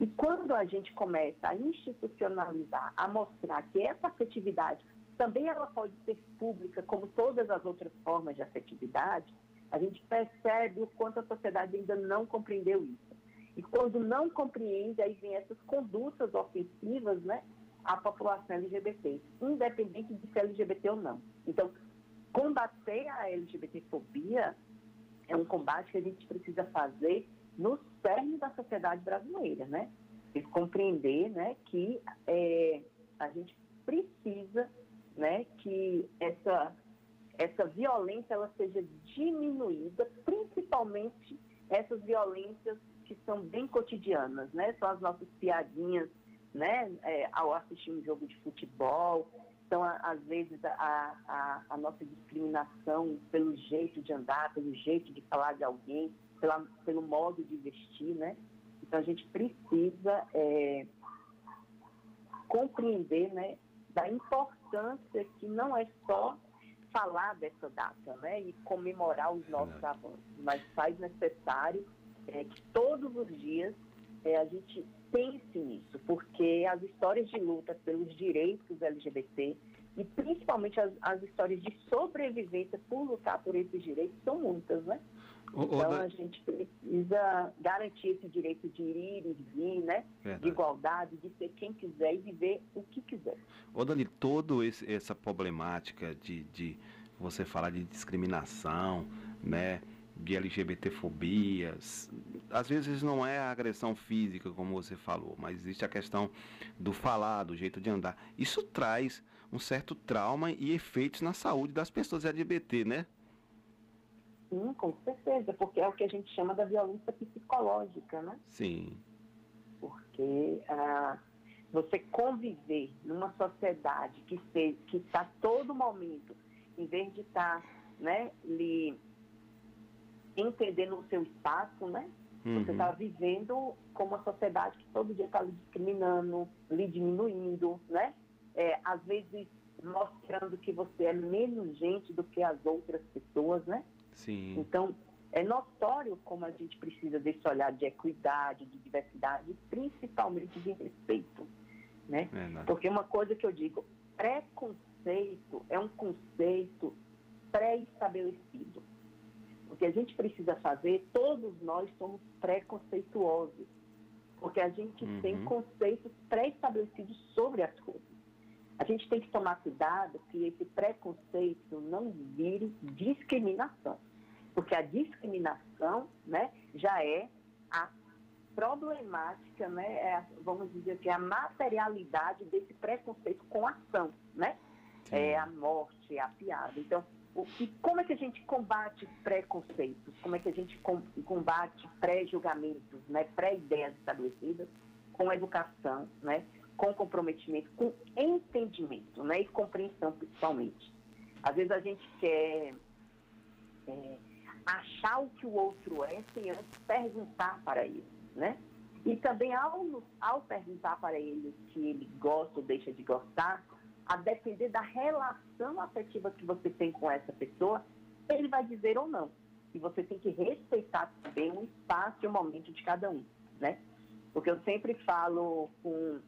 E quando a gente começa a institucionalizar, a mostrar que essa afetividade também ela pode ser pública, como todas as outras formas de afetividade, a gente percebe o quanto a sociedade ainda não compreendeu isso. E quando não compreende, aí vem essas condutas ofensivas, né, à população LGBT, independente de ser LGBT ou não. Então, combater a LGBTfobia é um combate que a gente precisa fazer no cerne da sociedade brasileira, né? E compreender, né, que é, a gente precisa, né, que essa essa violência ela seja diminuída, principalmente essas violências que são bem cotidianas, né? São as nossas piadinhas, né? É, ao assistir um jogo de futebol, então a- às vezes a, a, a nossa discriminação pelo jeito de andar, pelo jeito de falar de alguém, pela, pelo modo de vestir, né? Então a gente precisa é, compreender, né? Da importância que não é só falar dessa data, né, e comemorar os nossos avanços, mas faz necessário é, que todos os dias é, a gente pense nisso, porque as histórias de luta pelos direitos LGBT e principalmente as, as histórias de sobrevivência por lutar por esses direitos são muitas, né? Então a gente precisa garantir esse direito de ir e vir, né? Verdade. De igualdade, de ser quem quiser e viver o que quiser. Ô Dani, toda essa problemática de, de você falar de discriminação, né, de LGBTfobia, s- às vezes não é a agressão física, como você falou, mas existe a questão do falar, do jeito de andar. Isso traz um certo trauma e efeitos na saúde das pessoas LGBT, né? Sim, com certeza, porque é o que a gente chama da violência psicológica, né? Sim. Porque ah, você conviver numa sociedade que se, que está todo momento, em vez de estar né, lhe entendendo o seu espaço, né? Você Uhum. está vivendo como uma sociedade que todo dia está lhe discriminando, lhe diminuindo, né? É, às vezes mostrando que você é menos gente do que as outras pessoas, né? Sim. Então, é notório como a gente precisa desse olhar de equidade, de diversidade, principalmente de respeito, né? Verdade. Porque uma coisa que eu digo, preconceito é um conceito pré-estabelecido. O que a gente precisa fazer, todos nós somos preconceituosos, porque a gente Uhum. tem conceitos pré-estabelecidos sobre as coisas. A gente tem que tomar cuidado que esse preconceito não vire discriminação, porque a discriminação né, já é a problemática, né, é vamos dizer que é a materialidade desse preconceito com ação, né? É a morte, é a piada. Então, o que, como é que a gente combate preconceitos? Como é que a gente com- combate pré-julgamentos, né, pré-ideias estabelecidas? Com educação, né, com comprometimento, com entendimento né, e compreensão, principalmente. Às vezes a gente quer é, achar o que o outro é sem antes perguntar para ele, né? E também ao, ao perguntar para ele se ele gosta ou deixa de gostar, a depender da relação afetiva que você tem com essa pessoa, ele vai dizer ou não. E você tem que respeitar também o espaço e o momento de cada um, né? Porque eu sempre falo com,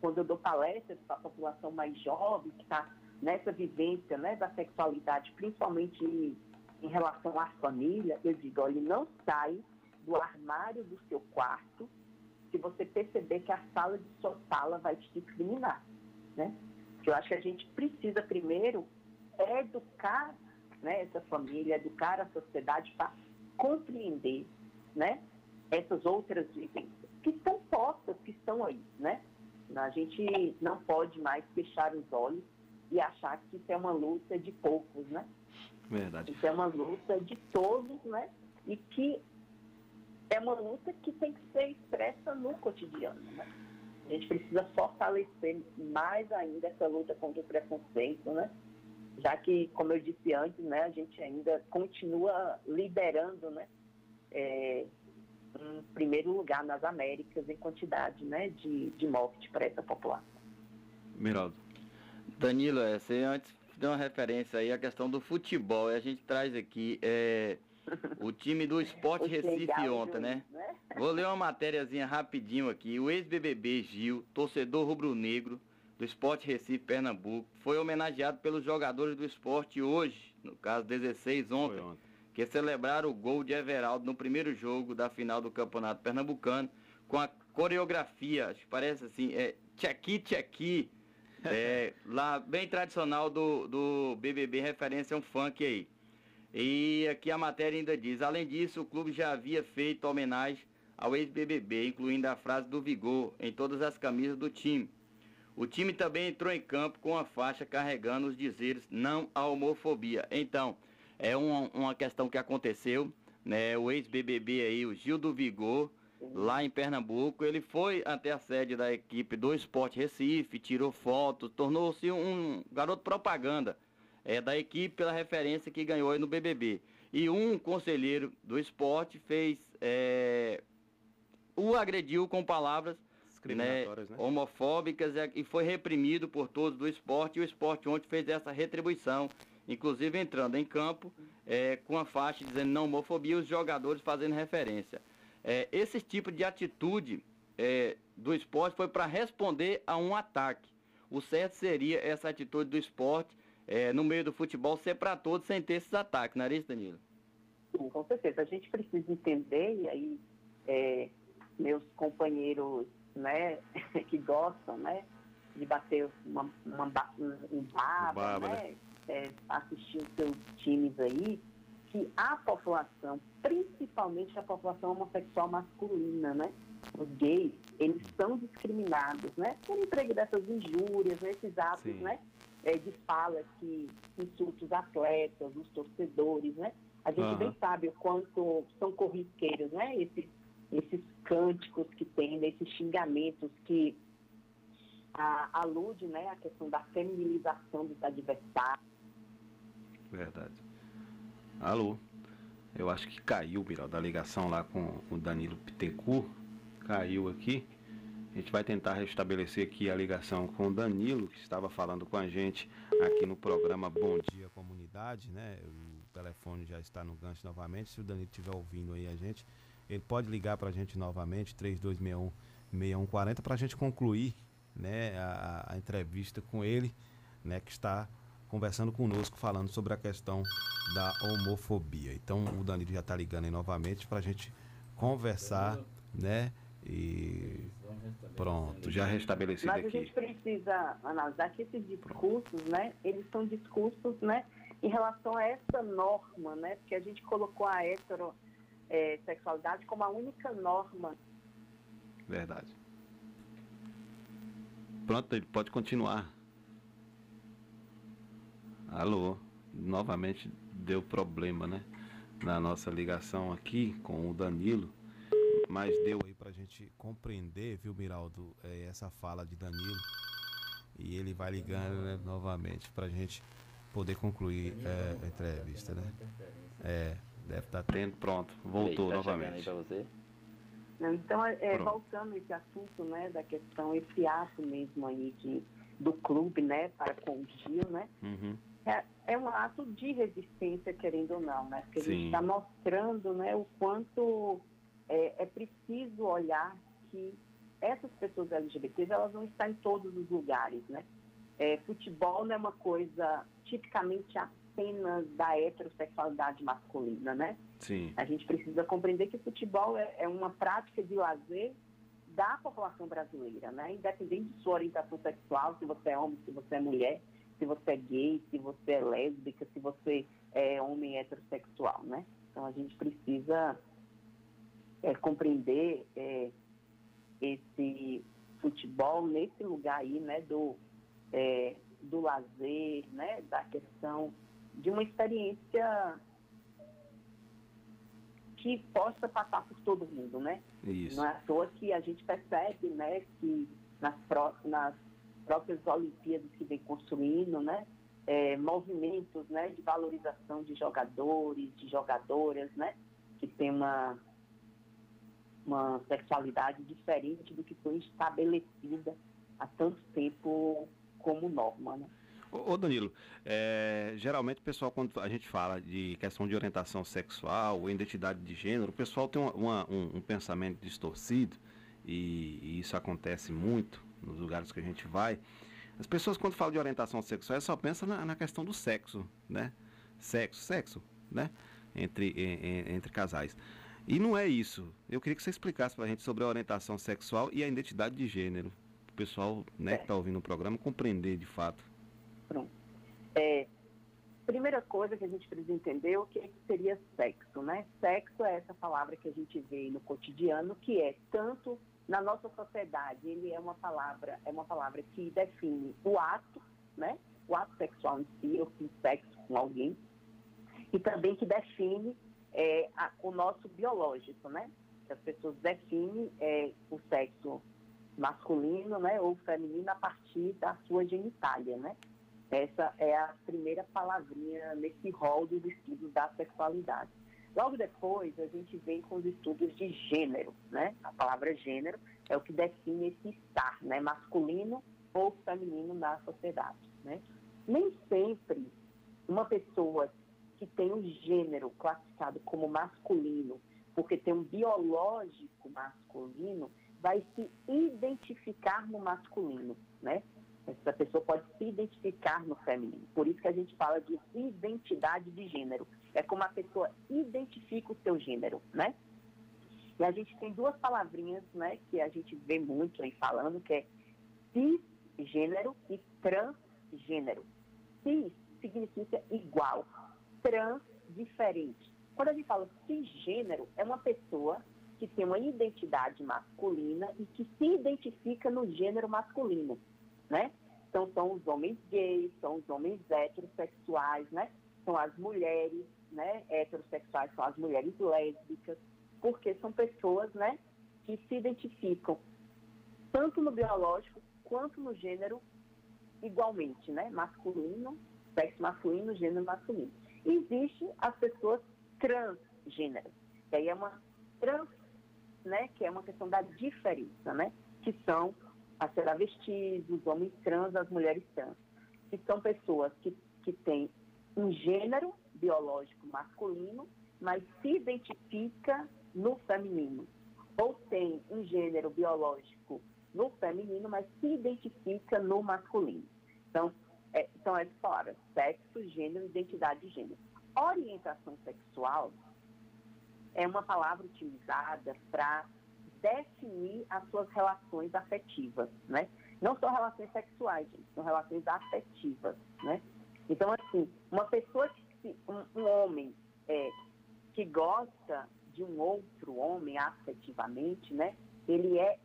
quando eu dou palestras para a população mais jovem, que está nessa vivência né, da sexualidade, principalmente em, em relação à família, eu digo, olha, não sai do armário do seu quarto se você perceber que a sala de sua sala vai te discriminar, né? Eu acho que a gente precisa primeiro educar né, essa família, educar a sociedade para compreender, né? Essas outras vivências que estão postas, que estão aí, né? A gente não pode mais fechar os olhos e achar que isso é uma luta de poucos, né? Verdade. Isso é uma luta de todos, né? E que é uma luta que tem que ser expressa no cotidiano, né? A gente precisa fortalecer mais ainda essa luta contra o preconceito, né? Já que, como eu disse antes, né, a gente ainda continua liderando, né? É, em primeiro lugar nas Américas em quantidade, né, de, de morte para essa população. Miraldo. Danilo, é, você antes deu uma referência aí à questão do futebol. E a gente traz aqui é, o time do Esporte Recife ontem, né? Né? Vou ler uma matériazinha rapidinho aqui. O ex-BBB Gil, torcedor rubro-negro do Esporte Recife Pernambuco, foi homenageado pelos jogadores do esporte hoje, no caso 16 ontem, que celebraram o gol de Everaldo no primeiro jogo da final do Campeonato Pernambucano com a coreografia, acho que parece assim, é tchaki tchaki, é, lá bem tradicional do, do BBB, referência a um funk aí. E aqui a matéria ainda diz, além disso, o clube já havia feito homenagem ao ex-BBB, incluindo a frase do Vigor em todas as camisas do time. O time também entrou em campo com a faixa carregando os dizeres não à homofobia. Então, é uma, uma questão que aconteceu, né? O ex-BBB aí, o Gil do Vigor, lá em Pernambuco, ele foi até a sede da equipe do Esporte Recife, tirou fotos, tornou-se um garoto propaganda é, da equipe pela referência que ganhou aí no BBB. E um conselheiro do esporte fez, é, o agrediu com palavras né, né? homofóbicas e foi reprimido por todos do esporte. E o esporte ontem fez essa retribuição, inclusive entrando em campo é, com a faixa dizendo não homofobia e os jogadores fazendo referência. É, esse tipo de atitude é, do esporte foi para responder a um ataque. O certo seria essa atitude do esporte é, no meio do futebol ser para todos sem ter esses ataques, não é isso, Danilo? Sim, com certeza. A gente precisa entender, e aí é, meus companheiros né, que gostam né, de bater uma, uma, um baba, baba, né, é, assistir os seus times aí, que a população, principalmente a população homossexual masculina, né, os gays, eles são discriminados, né, por emprego dessas injúrias, né, esses atos, Sim. né, é, de fala que insulta os atletas, os torcedores, né? A gente Aham. bem sabe o quanto são corriqueiros, né? Esses, esses cânticos que tem, né? esses xingamentos que a, alude, né? A questão da feminilização dos adversários. Verdade. Alô? Eu acho que caiu, Miraldo, da ligação lá com o Danilo Pittencourt. Caiu aqui. A gente vai tentar restabelecer aqui a ligação com o Danilo, que estava falando com a gente aqui no programa Bom Dia Comunidade, né? O telefone já está no gancho novamente. Se o Danilo estiver ouvindo aí a gente, ele pode ligar para a gente novamente, 3261-6140, para a gente concluir né, a, a entrevista com ele, né, que está conversando conosco, falando sobre a questão da homofobia. Então o Danilo já está ligando aí novamente para a gente conversar, né? E pronto, já restabelecido Mas a aqui. gente precisa analisar que esses discursos, né, eles são discursos, né, em relação a essa norma, né, porque a gente colocou a heterossexualidade como a única norma. Verdade. Pronto, ele pode continuar. Alô, novamente deu problema, né? Na nossa ligação aqui com o Danilo. Mas deu aí pra gente compreender, viu, Miraldo, é, essa fala de Danilo. E ele vai ligando né, novamente pra gente poder concluir é, a entrevista, né? É, deve estar tendo. Pronto, voltou Tá novamente. Então, é, é, voltando a esse assunto, né, da questão, esse ato mesmo aí de, do clube, né, para com o Gil, né, Uhum. É, é um ato de resistência, querendo ou não, né? Porque a gente Sim. está mostrando né, o quanto é, é preciso olhar que essas pessoas LGBTs elas não estão em todos os lugares, né? É, futebol não é uma coisa tipicamente apenas da heterossexualidade masculina, né? Sim. A gente precisa compreender que o futebol é, é uma prática de lazer da população brasileira, né? Independente de sua orientação sexual, se você é homem, se você é mulher, se você é gay, se você é lésbica, se você é homem heterossexual, né? Então a gente precisa é, compreender é, esse futebol nesse lugar aí, né? Do, é, do lazer, né? Da questão de uma experiência que possa passar por todo mundo, né? Isso. Não é à toa que a gente percebe, né, que nas, pró- nas próprias Olimpíadas que vem construindo, né, é, movimentos, né, de valorização de jogadores, de jogadoras, né, que tem uma uma sexualidade diferente do que foi estabelecida há tanto tempo como norma, né? Ô, Danilo, é, geralmente o pessoal, quando a gente fala de questão de orientação sexual identidade de gênero, o pessoal tem uma- uma- um, um pensamento distorcido, e, e isso acontece muito nos lugares que a gente vai. As pessoas, quando falam de orientação sexual, só pensam na, na questão do sexo, né? Sexo, sexo, né? Entre, em- entre casais. E não é isso. Eu queria que você explicasse pra gente sobre a orientação sexual e a identidade de gênero. O pessoal né, que está ouvindo o programa compreender de fato. Pronto. É, primeira coisa que a gente precisa entender é o que, que seria sexo, né? Sexo é essa palavra que a gente vê no cotidiano, que é tanto na nossa sociedade, ele é uma palavra, é uma palavra que define o ato, né? O ato sexual em si, eu fiz sexo com alguém, e também que define é, a- o nosso biológico, né? As pessoas definem é, o sexo masculino, né, ou feminino a partir da sua genitália, né? Essa é a primeira palavrinha nesse rol dos estudos da sexualidade. Logo depois, a gente vem com os estudos de gênero, né? A palavra gênero é o que define esse estar, né? Masculino ou feminino na sociedade, né? Nem sempre uma pessoa que tem um gênero classificado como masculino, porque tem um biológico masculino, vai se identificar no masculino, né? Essa pessoa pode se identificar no feminino. Por isso que a gente fala de identidade de gênero. É como a pessoa identifica o seu gênero, né? E a gente tem duas palavrinhas, né, que a gente vê muito aí falando, que é cisgênero e transgênero. Cis significa igual, trans diferente. Quando a gente fala cisgênero, é uma pessoa que tem uma identidade masculina e que se identifica no gênero masculino, né? Então são os homens gays, são os homens heterossexuais, né? São as mulheres, né? Heterossexuais são as mulheres lésbicas, porque são pessoas, né? Que se identificam tanto no biológico quanto no gênero igualmente, né? Masculino, sexo masculino, gênero masculino. Existe as pessoas transgêneras, que aí é uma trans, né? Que é uma questão da diferença, né? Que são as travestis, os homens trans, as mulheres trans, que são pessoas que, que têm um gênero biológico masculino, mas se identifica no feminino. Ou tem um gênero biológico no feminino, mas se identifica no masculino. Então, é, são essas sexo, gênero, identidade de gênero. Orientação sexual é uma palavra utilizada para definir as suas relações afetivas, né? Não são relações sexuais, gente, são relações afetivas, né? Então, assim, uma pessoa que, um, um homem é, que gosta de um outro homem afetivamente, né? Ele é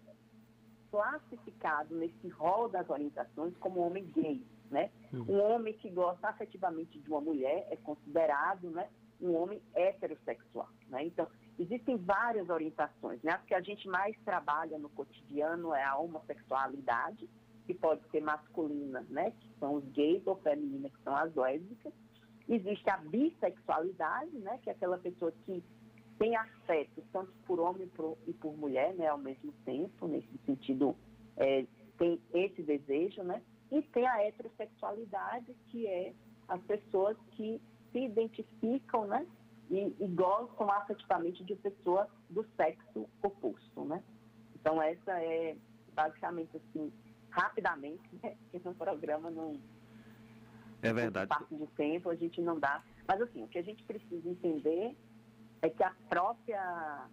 classificado nesse rol das orientações como homem gay, né? Um homem que gosta afetivamente de uma mulher é considerado, né? Um homem heterossexual, né? Então, existem várias orientações, né? A que a gente mais trabalha no cotidiano é a homossexualidade, que pode ser masculina, né? Que são os gays ou feminina, que são as lésbicas. Existe a bissexualidade, né? Que é aquela pessoa que tem afeto tanto por homem e por mulher, né? Ao mesmo tempo, nesse sentido, é, tem esse desejo, né? E tem a heterossexualidade, que é as pessoas que se identificam, né? E, e gostam afetivamente de pessoa do sexo oposto, né? Então essa é basicamente assim, rapidamente, né? Porque no programa não É verdade. parte de tempo a gente não dá. Mas assim, o que a gente precisa entender é que a própria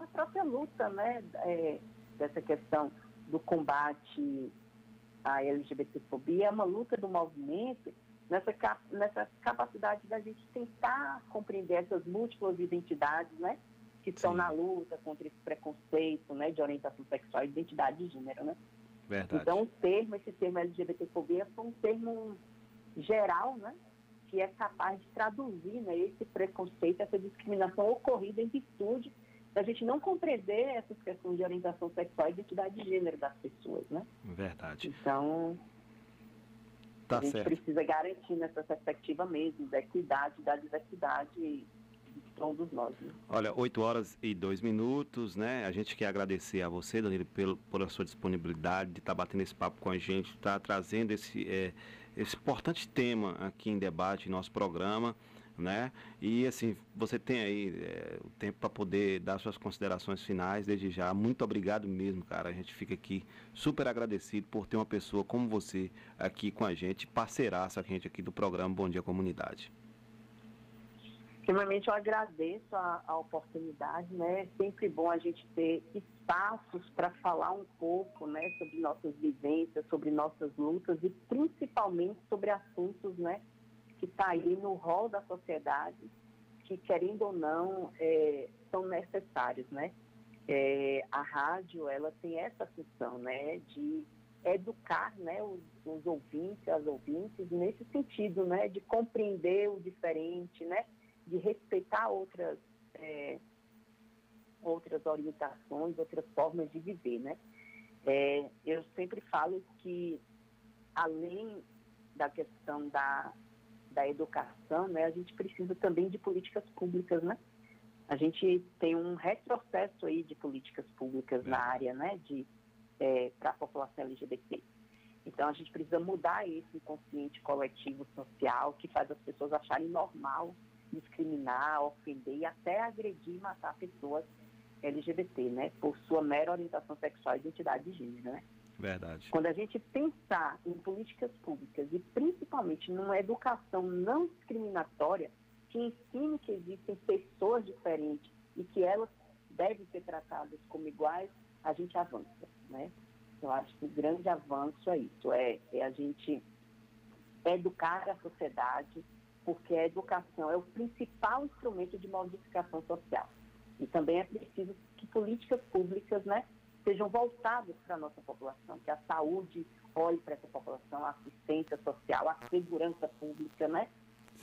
a própria luta, né, é, dessa questão do combate à LGBTfobia é uma luta do movimento nessa, nessa capacidade da gente tentar compreender essas múltiplas identidades, né, que estão na luta contra esse preconceito, né, de orientação sexual e identidade de gênero, né. Verdade. Então, o termo, esse termo LGBTfobia foi um termo geral, né? Que é capaz de traduzir né, esse preconceito, essa discriminação ocorrida em virtude da gente não compreender essas questões de orientação sexual e identidade de gênero das pessoas, né? Verdade. Então, Tá a gente certo. precisa garantir nessa perspectiva mesmo da equidade, da diversidade de todos nós. Né? Olha, 8 horas e 2 minutos, né? A gente quer agradecer a você, Danilo, pelo, pela sua disponibilidade de estar batendo esse papo com a gente, estar trazendo esse, é, esse importante tema aqui em debate em nosso programa, né? E assim, você tem aí é, o tempo para poder dar suas considerações finais desde já. Muito obrigado mesmo, cara. A gente fica aqui super agradecido por ter uma pessoa como você aqui com a gente, parceiraça a gente aqui do programa Bom Dia Comunidade. Primeiramente, eu agradeço a, a oportunidade, né? É sempre bom a gente ter espaços para falar um pouco, né, sobre nossas vivências, sobre nossas lutas e principalmente sobre assuntos, né, que está aí no rol da sociedade, que querendo ou não é, são necessários, né? É, a rádio, ela tem essa função, né, de educar, né, os, os ouvintes, as ouvintes nesse sentido, né, de compreender o diferente, né, de respeitar outras é, outras orientações, outras formas de viver, né? É, eu sempre falo que além da questão da, da educação, né, a gente precisa também de políticas públicas, né? A gente tem um retrocesso aí de políticas públicas na área, né, de para a população LGBT. Então a gente precisa mudar esse inconsciente coletivo social que faz as pessoas acharem normal discriminar, ofender e até agredir e matar pessoas LGBT, né, por sua mera orientação sexual e identidade de gênero, né? Verdade. Quando a gente pensar em políticas públicas e principalmente numa educação não discriminatória que ensine que existem pessoas diferentes e que elas devem ser tratadas como iguais, a gente avança, né? Eu acho que o grande avanço é isso, é, é a gente educar a sociedade, porque a educação é o principal instrumento de modificação social. E também é preciso que políticas públicas, né, sejam voltadas para a nossa população, que a saúde olhe para essa população, a assistência social, a segurança pública, né?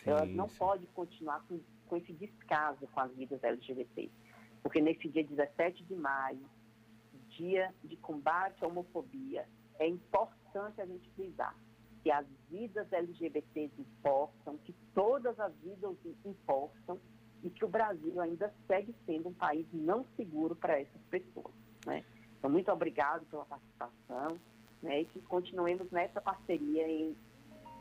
Ela não pode continuar com, com esse descaso com as vidas LGBT. Porque nesse dia 17 de maio, dia de combate à homofobia, é importante a gente frisar que as vidas LGBTs importam, que todas as vidas importam e que o Brasil ainda segue sendo um país não seguro para essas pessoas. Né? Então, muito obrigado pela participação né? e que continuemos nessa parceria em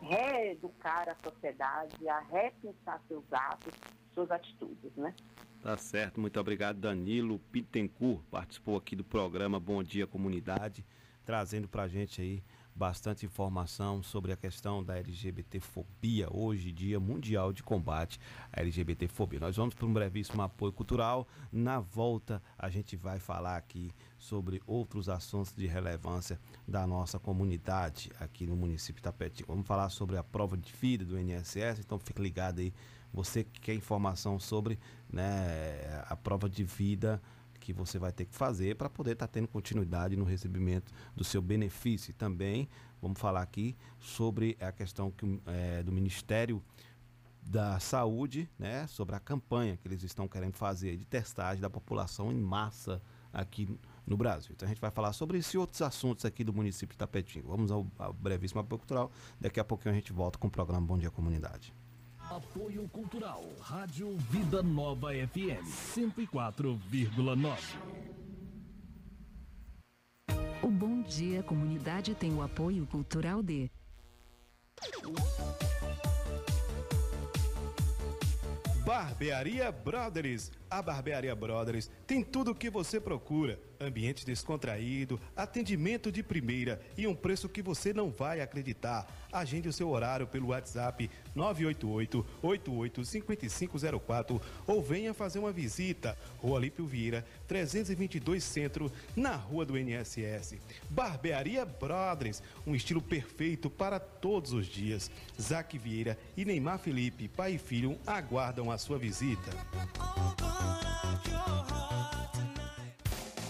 reeducar a sociedade, a repensar seus atos, suas atitudes. Né? Tá certo, muito obrigado. Danilo Pittencourt participou aqui do programa Bom Dia Comunidade, trazendo pra gente aí bastante informação sobre a questão da LGBTfobia, hoje, Dia Mundial de Combate à LGBTfobia. Nós vamos para um brevíssimo apoio cultural. Na volta, a gente vai falar aqui sobre outros assuntos de relevância da nossa comunidade aqui no município de Tapeti. Vamos falar sobre a prova de vida do INSS, então fique ligado aí. Você que quer informação sobre né, a prova de vida que você vai ter que fazer para poder estar tá tendo continuidade no recebimento do seu benefício. Também vamos falar aqui sobre a questão que, é, do Ministério da Saúde, né, sobre a campanha que eles estão querendo fazer de testagem da população em massa aqui no Brasil. Então a gente vai falar sobre isso e outros assuntos aqui do município de Tapetinho. Vamos ao, ao brevíssimo apoio cultural. Daqui a pouquinho a gente volta com o programa Bom Dia Comunidade. Apoio Cultural, Rádio Vida Nova FM 104,9. O Bom Dia Comunidade tem o apoio cultural de Barbearia Brothers. A Barbearia Brothers tem tudo o que você procura: ambiente descontraído, atendimento de primeira e um preço que você não vai acreditar. Agende o seu horário pelo WhatsApp 988-885504 ou venha fazer uma visita. Rua Lípio Vieira, 322 Centro, na Rua do NSS. Barbearia Brothers, um estilo perfeito para todos os dias. Zac Vieira e Neymar Felipe, pai e filho, aguardam a sua visita.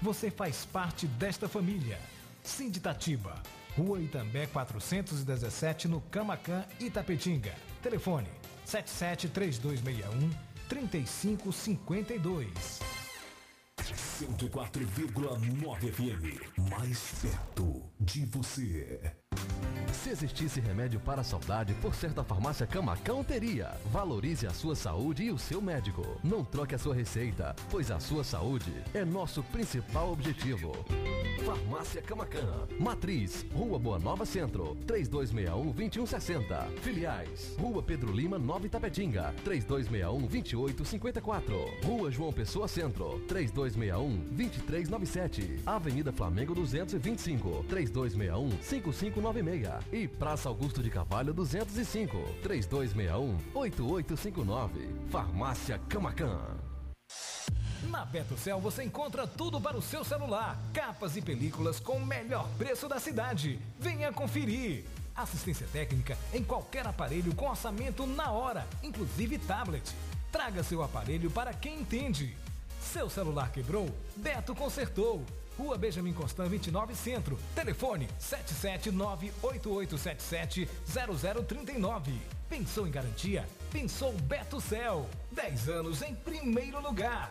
você faz parte desta família. Sinditatiba, Rua Itambé 417, no Camacan, Itapetinga. Telefone 773261 3552. 104,9 FM. Mais perto de você. Se existisse remédio para a saudade, por certa farmácia Camacão teria. Valorize a sua saúde e o seu médico. Não troque a sua receita, pois a sua saúde é nosso principal objetivo. Farmácia Camacan. Matriz, Rua Boa Nova Centro, 3261-2160. Filiais, Rua Pedro Lima, 9 Tapetinga, 3261-2854. Rua João Pessoa Centro, 3261-2397. Avenida Flamengo 225, 3261-5596. E Praça Augusto de Carvalho 205, 3261-8859. Farmácia Camacan. Na Betocel você encontra tudo para o seu celular, capas e películas com o melhor preço da cidade. Venha conferir. Assistência técnica em qualquer aparelho com orçamento na hora, inclusive tablet. Traga seu aparelho para quem entende. Seu celular quebrou? Beto consertou. Rua Benjamin Constant 29 Centro. Telefone 77988770039. Pensou em garantia? Pensou Beto Céu. 10 anos em primeiro lugar.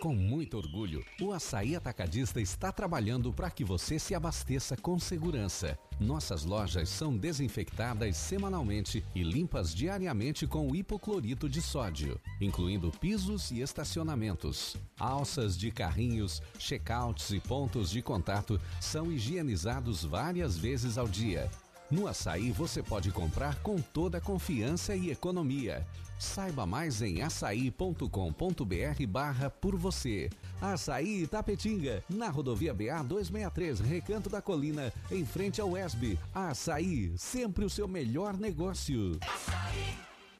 Com muito orgulho, o Açaí Atacadista está trabalhando para que você se abasteça com segurança. Nossas lojas são desinfectadas semanalmente e limpas diariamente com hipoclorito de sódio, incluindo pisos e estacionamentos. Alças de carrinhos, checkouts e pontos de contato são higienizados várias vezes ao dia. No açaí você pode comprar com toda confiança e economia. Saiba mais em açaí.com.br barra por você. Açaí Itapetinga, na rodovia BA 263, Recanto da Colina, em frente ao ESB. Açaí, sempre o seu melhor negócio.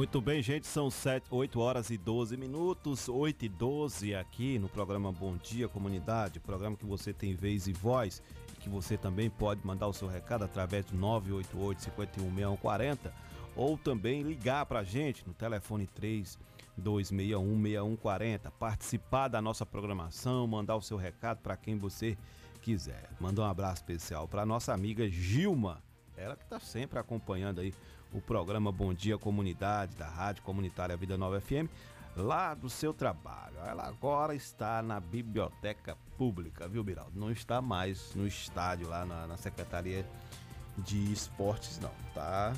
Muito bem, gente, são 7, 8 horas e 12 minutos, 8 e 12 aqui no programa Bom Dia Comunidade, programa que você tem vez e voz que você também pode mandar o seu recado através do 988 516140 ou também ligar pra gente no telefone 3 261 6140, participar da nossa programação, mandar o seu recado para quem você quiser. Manda um abraço especial para nossa amiga Gilma, ela que está sempre acompanhando aí o programa Bom Dia Comunidade da Rádio Comunitária Vida Nova FM, lá do seu trabalho. Ela agora está na Biblioteca Pública, viu, Biraldo? Não está mais no estádio lá na, na Secretaria de Esportes, não, tá?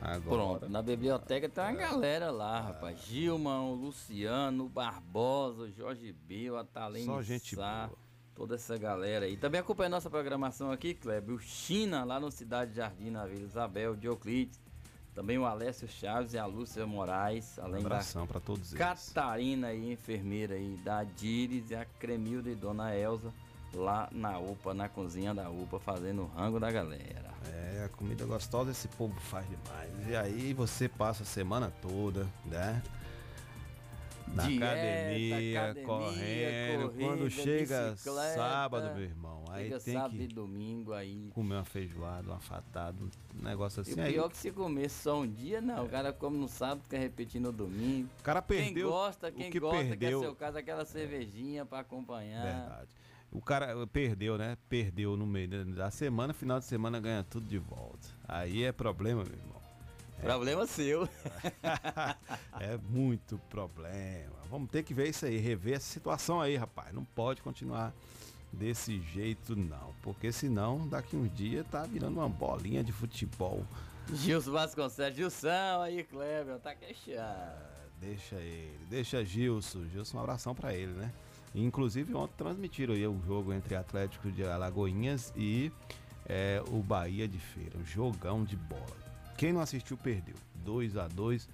Agora. Pronto, na biblioteca tem uma galera lá, rapaz. Gilma, o Luciano, o Barbosa, Jorge Bill, a Talene Só gente Sá, toda essa galera aí. Também acompanha nossa programação aqui, Kleber. O China, lá no Cidade Jardim, na Vila Isabel, Dioclides. Também o Alessio Chaves e a Lúcia Moraes, além Um abração para todos eles. Catarina aí, enfermeira aí, da Dires e a Cremilda e Dona Elza, lá na UPA, na cozinha da UPA, fazendo o rango da galera. É, a comida gostosa esse povo faz demais. E aí você passa a semana toda, né? Na Dieta, academia, academia, correndo. corrida, Quando chega sábado, meu irmão, aí Chega tem sábado que e domingo aí. comer uma feijoada, uma fatada, um negócio E assim. Aí, pior que se comer só um dia, não. O cara come no sábado, quer repetir no domingo. o cara perdeu Quem gosta, quem que gosta, perdeu. que é seu caso, aquela cervejinha pra acompanhar. Verdade. O cara perdeu, né? Perdeu no meio da semana, final de semana ganha tudo de volta. Aí é problema, meu irmão. Problema seu. é muito problema. Vamos ter que ver isso aí, rever essa situação aí, rapaz. Não pode continuar desse jeito, não. Porque senão, daqui uns dias, tá virando uma bolinha de futebol. Gilson Vasconcelos, Gilson aí, Kleber, tá queixado. Deixa ele, deixa Gilson. Gilson, um abração pra ele, né? Inclusive, ontem transmitiram aí o jogo entre Atlético de Alagoinhas e é, o Bahia de Feira. Um jogão de bola. Quem não assistiu, perdeu. 2 a 2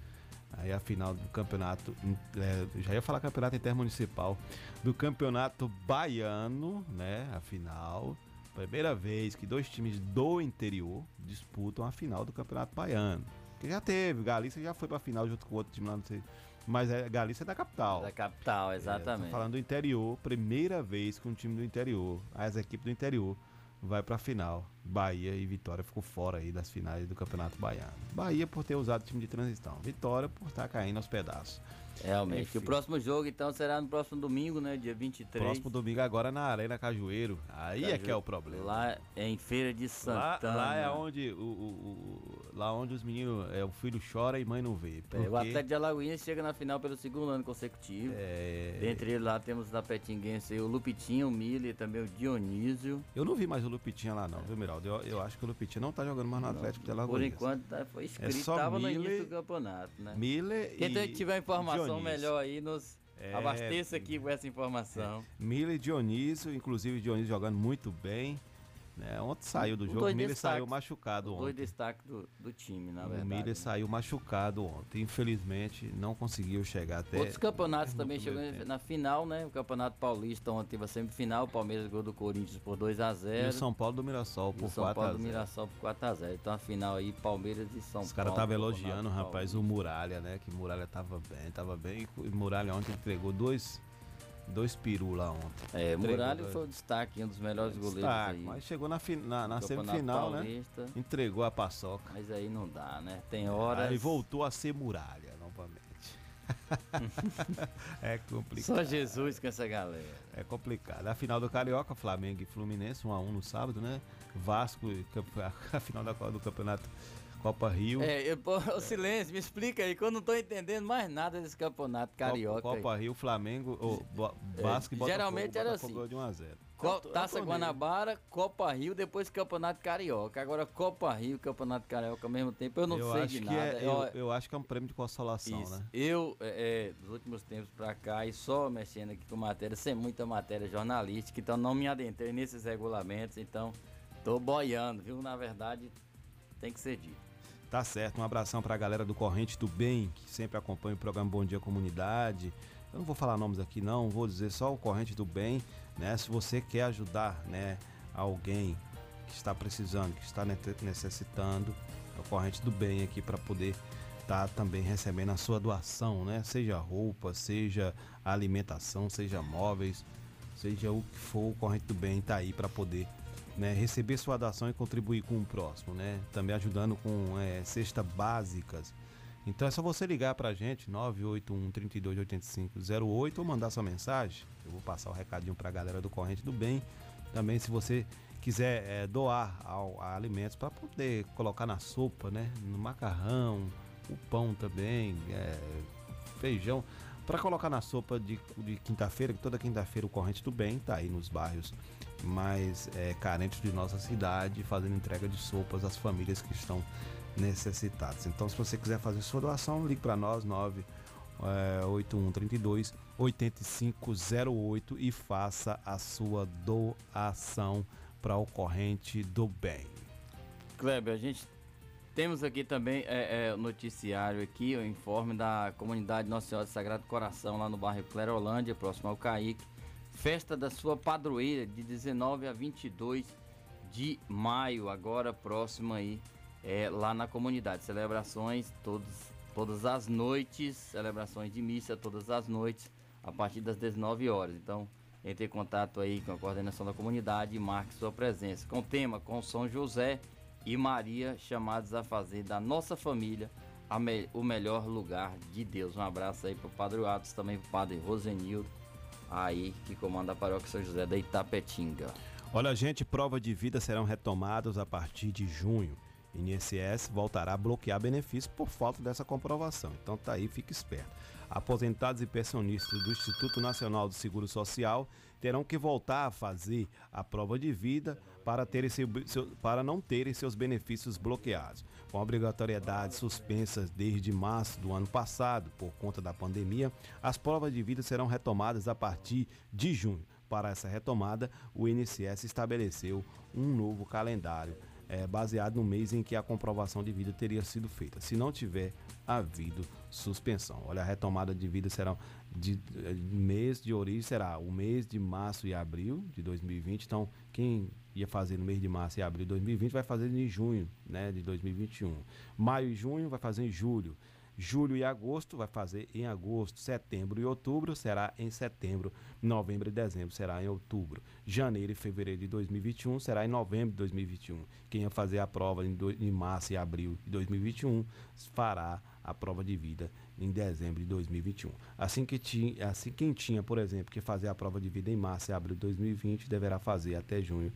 Aí a final do campeonato, é, já ia falar campeonato intermunicipal, do campeonato baiano, né? A final. Primeira vez que dois times do interior disputam a final do campeonato baiano. Que já teve, Galícia já foi pra final junto com outro time lá, não sei. Mas é, Galícia é da capital. Da capital, É, exatamente. tô falando do interior, primeira vez que um time do interior, as equipes do interior, vai pra final. Bahia e Vitória ficou fora aí das finais do Campeonato Baiano. Bahia por ter usado o time de transição, Vitória por estar caindo aos pedaços. Realmente. Enfim. O próximo jogo, então, será no próximo domingo, né? Dia 23. Próximo domingo agora na Arena Cajueiro. Aí é que é o problema. Lá é em Feira de Lá, Santana. lá é onde o, o- o- lá onde os meninos, é, o filho chora e mãe não vê. É, porque- o Atlético de Alagoinhas chega na final pelo segundo ano consecutivo. É. Dentre eles lá temos da Petinguense o Lupitinho, o Miller também o Dionísio. Eu não vi mais o Lupitinha lá não, viu, Miraldo? Eu, eu acho que o Lupitinha não tá jogando mais no Atlético de Por Alagoinhas. enquanto tá- foi É só tava no Miller- início do campeonato, né? Miller Quem e tiver informação Dionísio. melhor aí, nos É. abasteça aqui com essa informação. Miller e Dionísio, inclusive Dionísio jogando muito bem. Né? Ontem saiu do Os jogo, o Miller saiu machucado Os dois ontem. destaques do, do time, na O verdade. Miller né? saiu machucado ontem. Infelizmente, não conseguiu chegar até. Outros campeonatos também chegou tempo. na final, né? O Campeonato Paulista ontem teve a semifinal, o Palmeiras ganhou do Corinthians por 2 a 0 E o São Paulo do Mirassol por o São 4 Paulo do 0. Mirassol por 4 a 0 Então a final aí, Palmeiras e São Os Paulo. caras estavam elogiando, rapaz, o Muralha, né? Que Muralha tava bem, tava bem. E o Muralha ontem entregou dois, dois peru lá ontem. É, Muralha dois- foi o destaque, um dos melhores goleiros Destaque, aí. mas chegou na, na, na semifinal, Paulista. né? Entregou a paçoca. Mas aí não dá, né? Tem horas. Aí voltou a ser muralha novamente. é complicado. Só Jesus com essa galera. É complicado. A final do Carioca, Flamengo e Fluminense, 1 a 1 no sábado, né? Vasco, a final da, do campeonato Copa Rio. É, eu, pô, ô, silêncio, me explica aí, que eu não tô entendendo mais nada desse campeonato carioca. Copa, Copa Rio, Flamengo, ou Bo- É, Vasco e Botafogo. geralmente era Botafogo assim. de 1 a 0. Co- Taça tô Guanabara, Copa Rio, depois Campeonato Carioca. Agora Copa Rio, Campeonato Carioca ao mesmo tempo, eu não eu sei acho de que nada. É, eu, eu acho que é um prêmio de consolação, Isso. né? Eu, é, é, dos últimos tempos pra cá, e só mexendo aqui com matéria, sem muita matéria jornalística, então não me adentrei nesses regulamentos, então tô boiando, viu? Na verdade, tem que ser dito. Tá certo, um abração pra galera do Corrente do Bem, que sempre acompanha o programa Bom Dia Comunidade. Eu não vou falar nomes aqui não, vou dizer só o Corrente do Bem, né? Se você quer ajudar, né, alguém que está precisando, que está ne- necessitando, é o Corrente do Bem aqui para poder estar também recebendo a sua doação, né? Seja roupa, seja alimentação, seja móveis, seja o que for, o Corrente do Bem tá aí para poder né, receber sua doação e contribuir com o próximo, né? Também ajudando com é, cestas básicas. Então é só você ligar pra gente, 981 328508 ou mandar sua mensagem. Eu vou passar o recadinho pra galera do Corrente do Bem. Também se você quiser é, doar ao, a alimentos para poder colocar na sopa, né? No macarrão, o pão também, é, feijão. Para colocar na sopa de, de quinta-feira, que toda quinta-feira o Corrente do Bem tá aí nos bairros mais é, carentes de nossa cidade, fazendo entrega de sopas às famílias que estão necessitadas. Então, se você quiser fazer sua doação, ligue para nós, 9 é, 8132 8508 e faça a sua doação para o Corrente do Bem. Kleber, a gente temos aqui também é, é, o noticiário aqui, o informe da comunidade Nossa Senhora do Sagrado Coração, lá no bairro Clerolândia, próximo ao Caíque. Festa da sua padroeira, de 19 a 22 de maio, agora próximo aí, é, lá na comunidade. Celebrações todos, todas as noites, celebrações de missa todas as noites, a partir das 19 horas. Então, entre em contato aí com a coordenação da comunidade e marque sua presença. Com o tema com São José e Maria, chamados a fazer da nossa família me- o melhor lugar de Deus. Um abraço aí pro Padre Atos, também pro Padre Rosenildo, aí que comanda a paróquia São José da Itapetinga. Olha, gente, prova de vida serão retomadas a partir de junho. INSS voltará a bloquear benefícios por falta dessa comprovação. Então tá aí, fique esperto. Aposentados e pensionistas do Instituto Nacional do Seguro Social terão que voltar a fazer a prova de vida para, terem seu, seu- para não terem seus benefícios bloqueados. Com a obrigatoriedade suspensa desde março do ano passado por conta da pandemia, as provas de vida serão retomadas a partir de junho. Para essa retomada, o INSS estabeleceu um novo calendário é, baseado no mês em que a comprovação de vida teria sido feita. Se não tiver havido suspensão. Olha, a retomada de vida será de, eh, mês de origem será o mês de março e abril de 2020. Então, quem ia fazer no mês de março e abril de 2020 vai fazer em junho, né, de 2021. Maio e junho vai fazer em julho. Julho e agosto vai fazer em agosto, setembro e outubro será em setembro, novembro e dezembro será em outubro. Janeiro e fevereiro de 2021 será em novembro de 2021. Quem ia fazer a prova em, do, em março e abril de 2021 fará a prova de vida em dezembro de 2021. Assim que tinha, assim quem tinha, por exemplo, que fazer a prova de vida em março e abril de 2020 deverá fazer até junho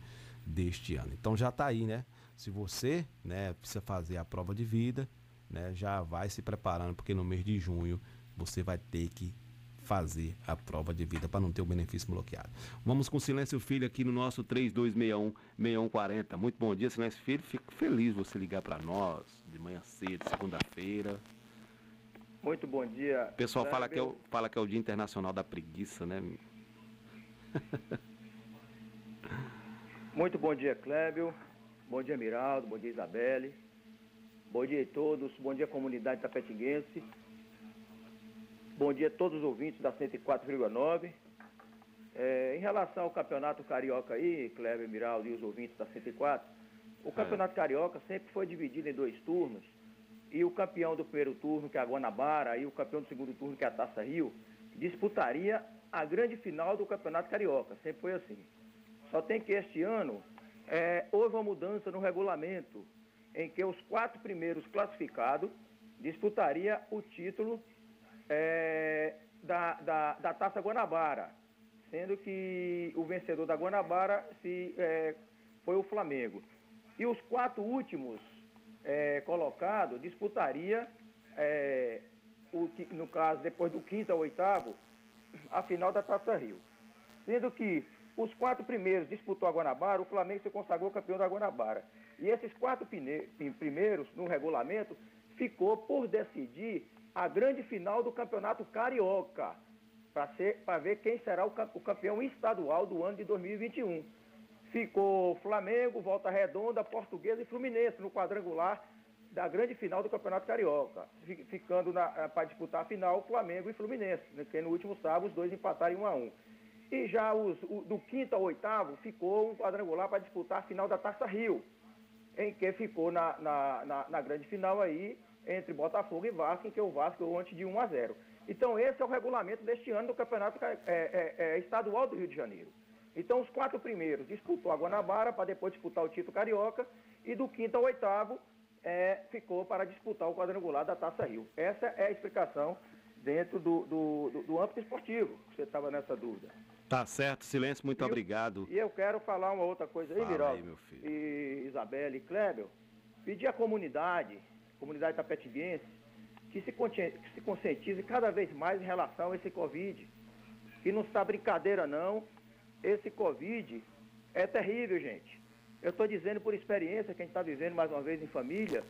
deste ano. Então já está aí, né? Se você, né, precisa fazer a prova de vida, né, já vai se preparando porque no mês de junho você vai ter que fazer a prova de vida para não ter o benefício bloqueado. Vamos com Silêncio Filho aqui no nosso 3261-6140. Muito bom dia, Silêncio Filho. Fico feliz você ligar para nós de manhã cedo, segunda-feira. Muito bom dia. O pessoal fala que, é o, fala que é o Dia Internacional da Preguiça, né? Muito bom dia, Clébio. Bom dia, Miraldo. Bom dia, Isabelle. Bom dia a todos. Bom dia, comunidade tapetinguense. Bom dia a todos os ouvintes da 104,9. É, em relação ao campeonato carioca aí, Cleber Miraldo e os ouvintes da 104, o campeonato carioca sempre foi dividido em dois turnos. E o campeão do primeiro turno, que é a Guanabara, e o campeão do segundo turno, que é a Taça Rio, disputaria a grande final do campeonato carioca. Sempre foi assim. Só tem que este ano é, houve uma mudança no regulamento em que os quatro primeiros classificados disputaria o título é, da, da, da, Taça Guanabara, sendo que o vencedor da Guanabara se, é, foi o Flamengo. E os quatro últimos é, colocados disputaria, é, o, no caso, depois do quinto ao oitavo, a final da Taça Rio. Sendo que os quatro primeiros disputou a Guanabara, o Flamengo se consagrou campeão da Guanabara. E esses quatro primeiros, no regulamento, ficou por decidir a grande final do Campeonato Carioca, para ver quem será o, o campeão estadual do ano de 2021. Ficou Flamengo, Volta Redonda, Portuguesa e Fluminense no quadrangular da grande final do Campeonato Carioca, ficando para disputar a final Flamengo e Fluminense, né, que no último sábado os dois empataram em 1 a 1. E já os, o, do quinto ao oitavo ficou um quadrangular para disputar a final da Taça Rio, em que ficou na, na, na, na, grande final aí entre Botafogo e Vasco, em que o Vasco ganhou antes de 1 a 0. Então esse é o regulamento deste ano do Campeonato é, é, é, Estadual do Rio de Janeiro. Então os quatro primeiros disputou a Guanabara para depois disputar o título carioca e do quinto ao oitavo é, ficou para disputar o quadrangular da Taça Rio. Essa é a explicação dentro do, do, do, do âmbito esportivo, você estava nessa dúvida. Tá certo, silêncio, muito e obrigado. e eu quero falar uma outra coisa aí, Miró. E Isabela e Kleber, pedir à comunidade, comunidade tapetinguense, que se, que se conscientize cada vez mais em relação a esse Covid. Que não está brincadeira não. Esse Covid é terrível, gente. Eu estou dizendo por experiência que a gente está vivendo mais uma vez em família.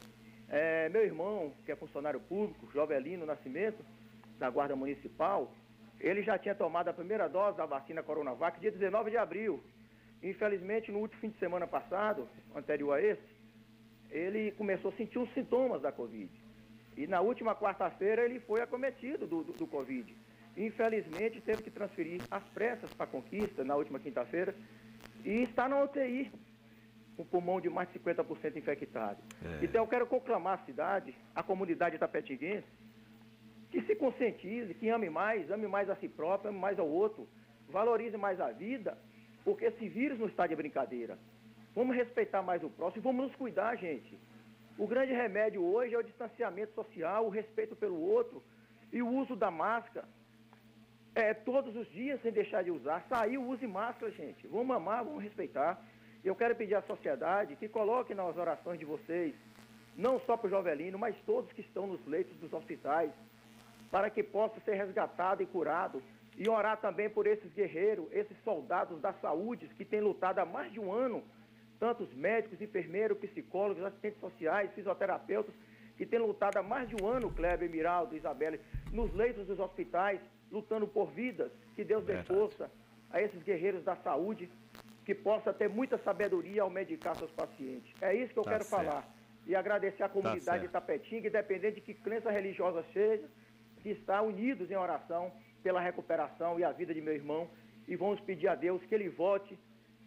É, meu irmão, que é funcionário público, Jovelino Nascimento, da Guarda Municipal, ele já tinha tomado a primeira dose da vacina Coronavac dia 19 de abril. Infelizmente, no último fim de semana passado, anterior a esse, ele começou a sentir os sintomas da Covid. E na última quarta-feira ele foi acometido do, do, do, Covid. Infelizmente, teve que transferir as pressas para a Conquista na última quinta-feira e está na UTI, com o pulmão de mais de 50% infectado. É. Então eu quero conclamar a cidade, a comunidade tapetinguense, que se conscientize, que ame mais, ame mais a si próprio, ame mais ao outro, valorize mais a vida, porque esse vírus não está de brincadeira. Vamos respeitar mais o próximo, vamos nos cuidar, gente. O grande remédio hoje é o distanciamento social, o respeito pelo outro e o uso da máscara. É, todos os dias sem deixar de usar. Saiu, use máscara, gente. Vamos amar, vamos respeitar. Eu quero pedir à sociedade que coloque nas orações de vocês, não só para o Jovelino, mas todos que estão nos leitos dos hospitais, para que possa ser resgatado e curado. E orar também por esses guerreiros, esses soldados da saúde que têm lutado há mais de um ano, tantos médicos, enfermeiros, psicólogos, assistentes sociais, fisioterapeutas, que têm lutado há mais de um ano, Kleber, Miraldo, Isabelle, nos leitos dos hospitais, lutando por vidas. Que Deus dê força a esses guerreiros da saúde, que possa ter muita sabedoria ao medicar seus pacientes. É isso que eu tá quero certo. falar. E agradecer à comunidade tá de Tapetinga, independente de que crença religiosa seja, que está unidos em oração pela recuperação e a vida de meu irmão e vamos pedir a Deus que ele volte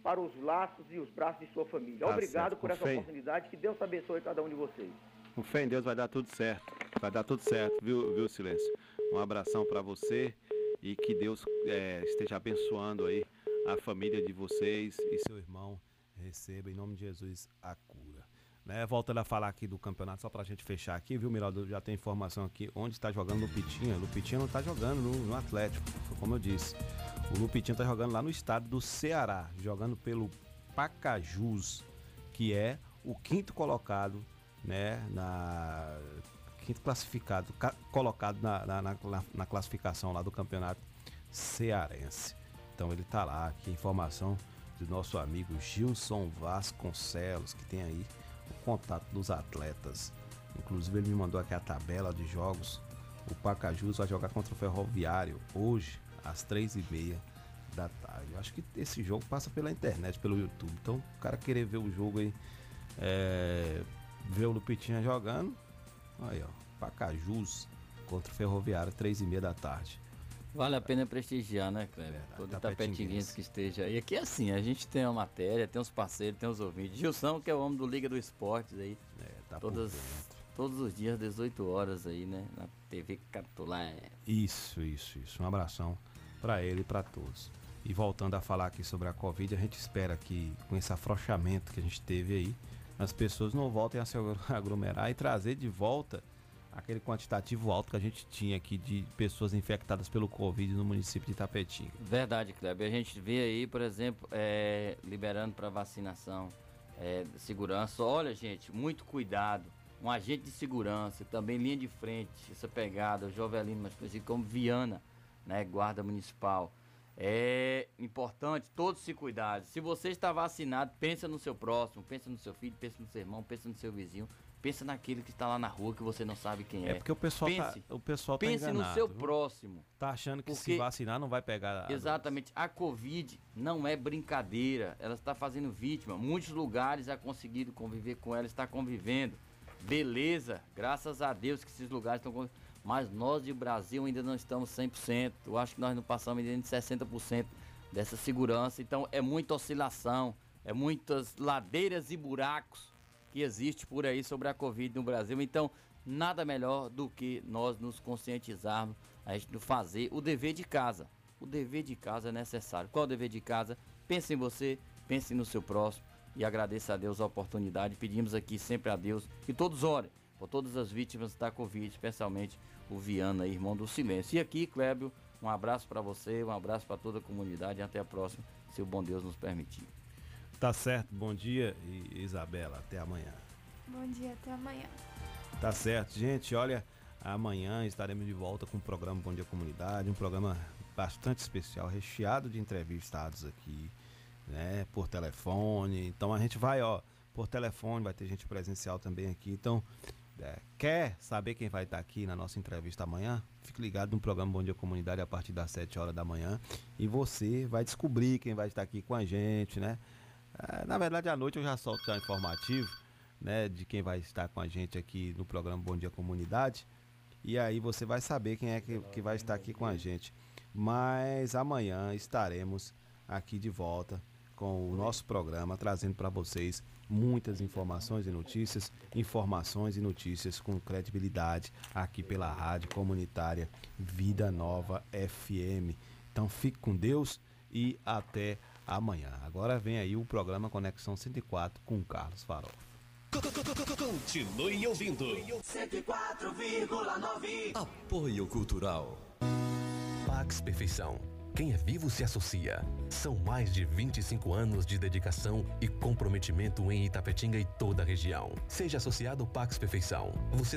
para os laços e os braços de sua família. Tá Obrigado por essa oportunidade, que Deus abençoe cada um de vocês. Com fé em Deus vai dar tudo certo. Vai dar tudo certo, viu, viu Silêncio? Um abração para você e que Deus é, esteja abençoando aí a família de vocês e seu irmão receba em nome de Jesus a cura. Né? Voltando a falar aqui do campeonato, só pra gente fechar aqui, viu, Miraldo? Já tem informação aqui onde está jogando o Lupitinha. Lupitinha não está jogando no, no, Atlético, como eu disse. O Lupitinha está jogando lá no estado do Ceará, jogando pelo Pacajus, que é o quinto colocado, né, na quinto classificado, ca, colocado na, na, na, na, classificação lá do campeonato cearense. Então ele está lá, aqui informação do nosso amigo Gilson Vasconcelos, que tem aí contato dos atletas. Inclusive ele me mandou aqui a tabela de jogos. O Pacajus vai jogar contra o Ferroviário hoje, às três e meia da tarde. Acho que esse jogo passa pela internet, pelo YouTube. Então o cara querer ver o jogo aí, é, ver o Lupitinha jogando. Aí ó, Pacajus contra o Ferroviário, três e meia da tarde. Vale a pena prestigiar, né, Kleber? Todo tapetinguense que esteja aí. Aqui é assim, a gente tem a matéria, tem os parceiros, tem os ouvintes. Gilson, que é o homem do Liga do Esportes aí. É, tá todas, todos os dias, 18 horas aí, né? Na TV Catulé. Isso, isso, isso. Um abração para ele e para todos. E voltando a falar aqui sobre a Covid, a gente espera que com esse afrouxamento que a gente teve aí, as pessoas não voltem a se aglomerar e trazer de volta aquele quantitativo alto que a gente tinha aqui de pessoas infectadas pelo Covid no município de Tapetinga. Verdade, Kleber. A gente vê aí, por exemplo, é, liberando para vacinação, é, segurança. Olha, gente, muito cuidado. Um agente de segurança, também linha de frente, essa pegada, o Jovelino, mais conhecido como Viana, né, guarda municipal. É importante todos se cuidarem. Se você está vacinado, pensa no seu próximo, pensa no seu filho, pensa no seu irmão, pensa no seu vizinho, Pensa naquele que está lá na rua que você não sabe quem é. É porque o pessoal tá- pense, tá, o pessoal tá pense enganado, no seu próximo. Tá achando que se vacinar não vai pegar. A exatamente. A Covid não é brincadeira. Ela está fazendo vítima. Muitos lugares já conseguiram conviver com ela, está convivendo. Beleza, graças a Deus que esses lugares estão convivendo. Mas nós de Brasil ainda não estamos 100%. Eu acho que nós não passamos ainda de 60% dessa segurança. Então é muita oscilação, é muitas ladeiras e buracos que existe por aí sobre a Covid no Brasil. Então, nada melhor do que nós nos conscientizarmos a gente fazer o dever de casa. O dever de casa é necessário. Qual é o dever de casa? Pense em você, pense no seu próximo e agradeça a Deus a oportunidade. Pedimos aqui sempre a Deus que todos orem por todas as vítimas da Covid, especialmente o Viana, irmão do silêncio. E aqui, Clébio, um abraço para você, um abraço para toda a comunidade e até a próxima, se o bom Deus nos permitir. Tá certo, bom dia e Isabela, até amanhã. Bom dia, até amanhã. Tá certo, gente, olha, amanhã estaremos de volta com o programa Bom Dia Comunidade, um programa bastante especial, recheado de entrevistados aqui, né, por telefone. Então a gente vai, ó, por telefone, vai ter gente presencial também aqui. Então, é, quer saber quem vai estar aqui na nossa entrevista amanhã? Fique ligado no programa Bom Dia Comunidade a partir das 7 horas da manhã e você vai descobrir quem vai estar aqui com a gente, né? É, na verdade, à noite eu já solto já informativo, né, de quem vai estar com a gente aqui no programa Bom Dia Comunidade. E aí você vai saber quem é que, que vai estar aqui com a gente. Mas amanhã estaremos aqui de volta com o nosso programa, trazendo para vocês muitas informações e notícias, informações e notícias com credibilidade aqui pela Rádio Comunitária Vida Nova FM. Então fique com Deus e até amanhã. Agora vem aí o programa Conexão 104 com Carlos Farol. Continue ouvindo. 104,9 Apoio Cultural. Pax Perfeição. Quem é vivo se associa. São mais de 25 anos de dedicação e comprometimento em Itapetinga e toda a região. Seja associado Pax Perfeição. Você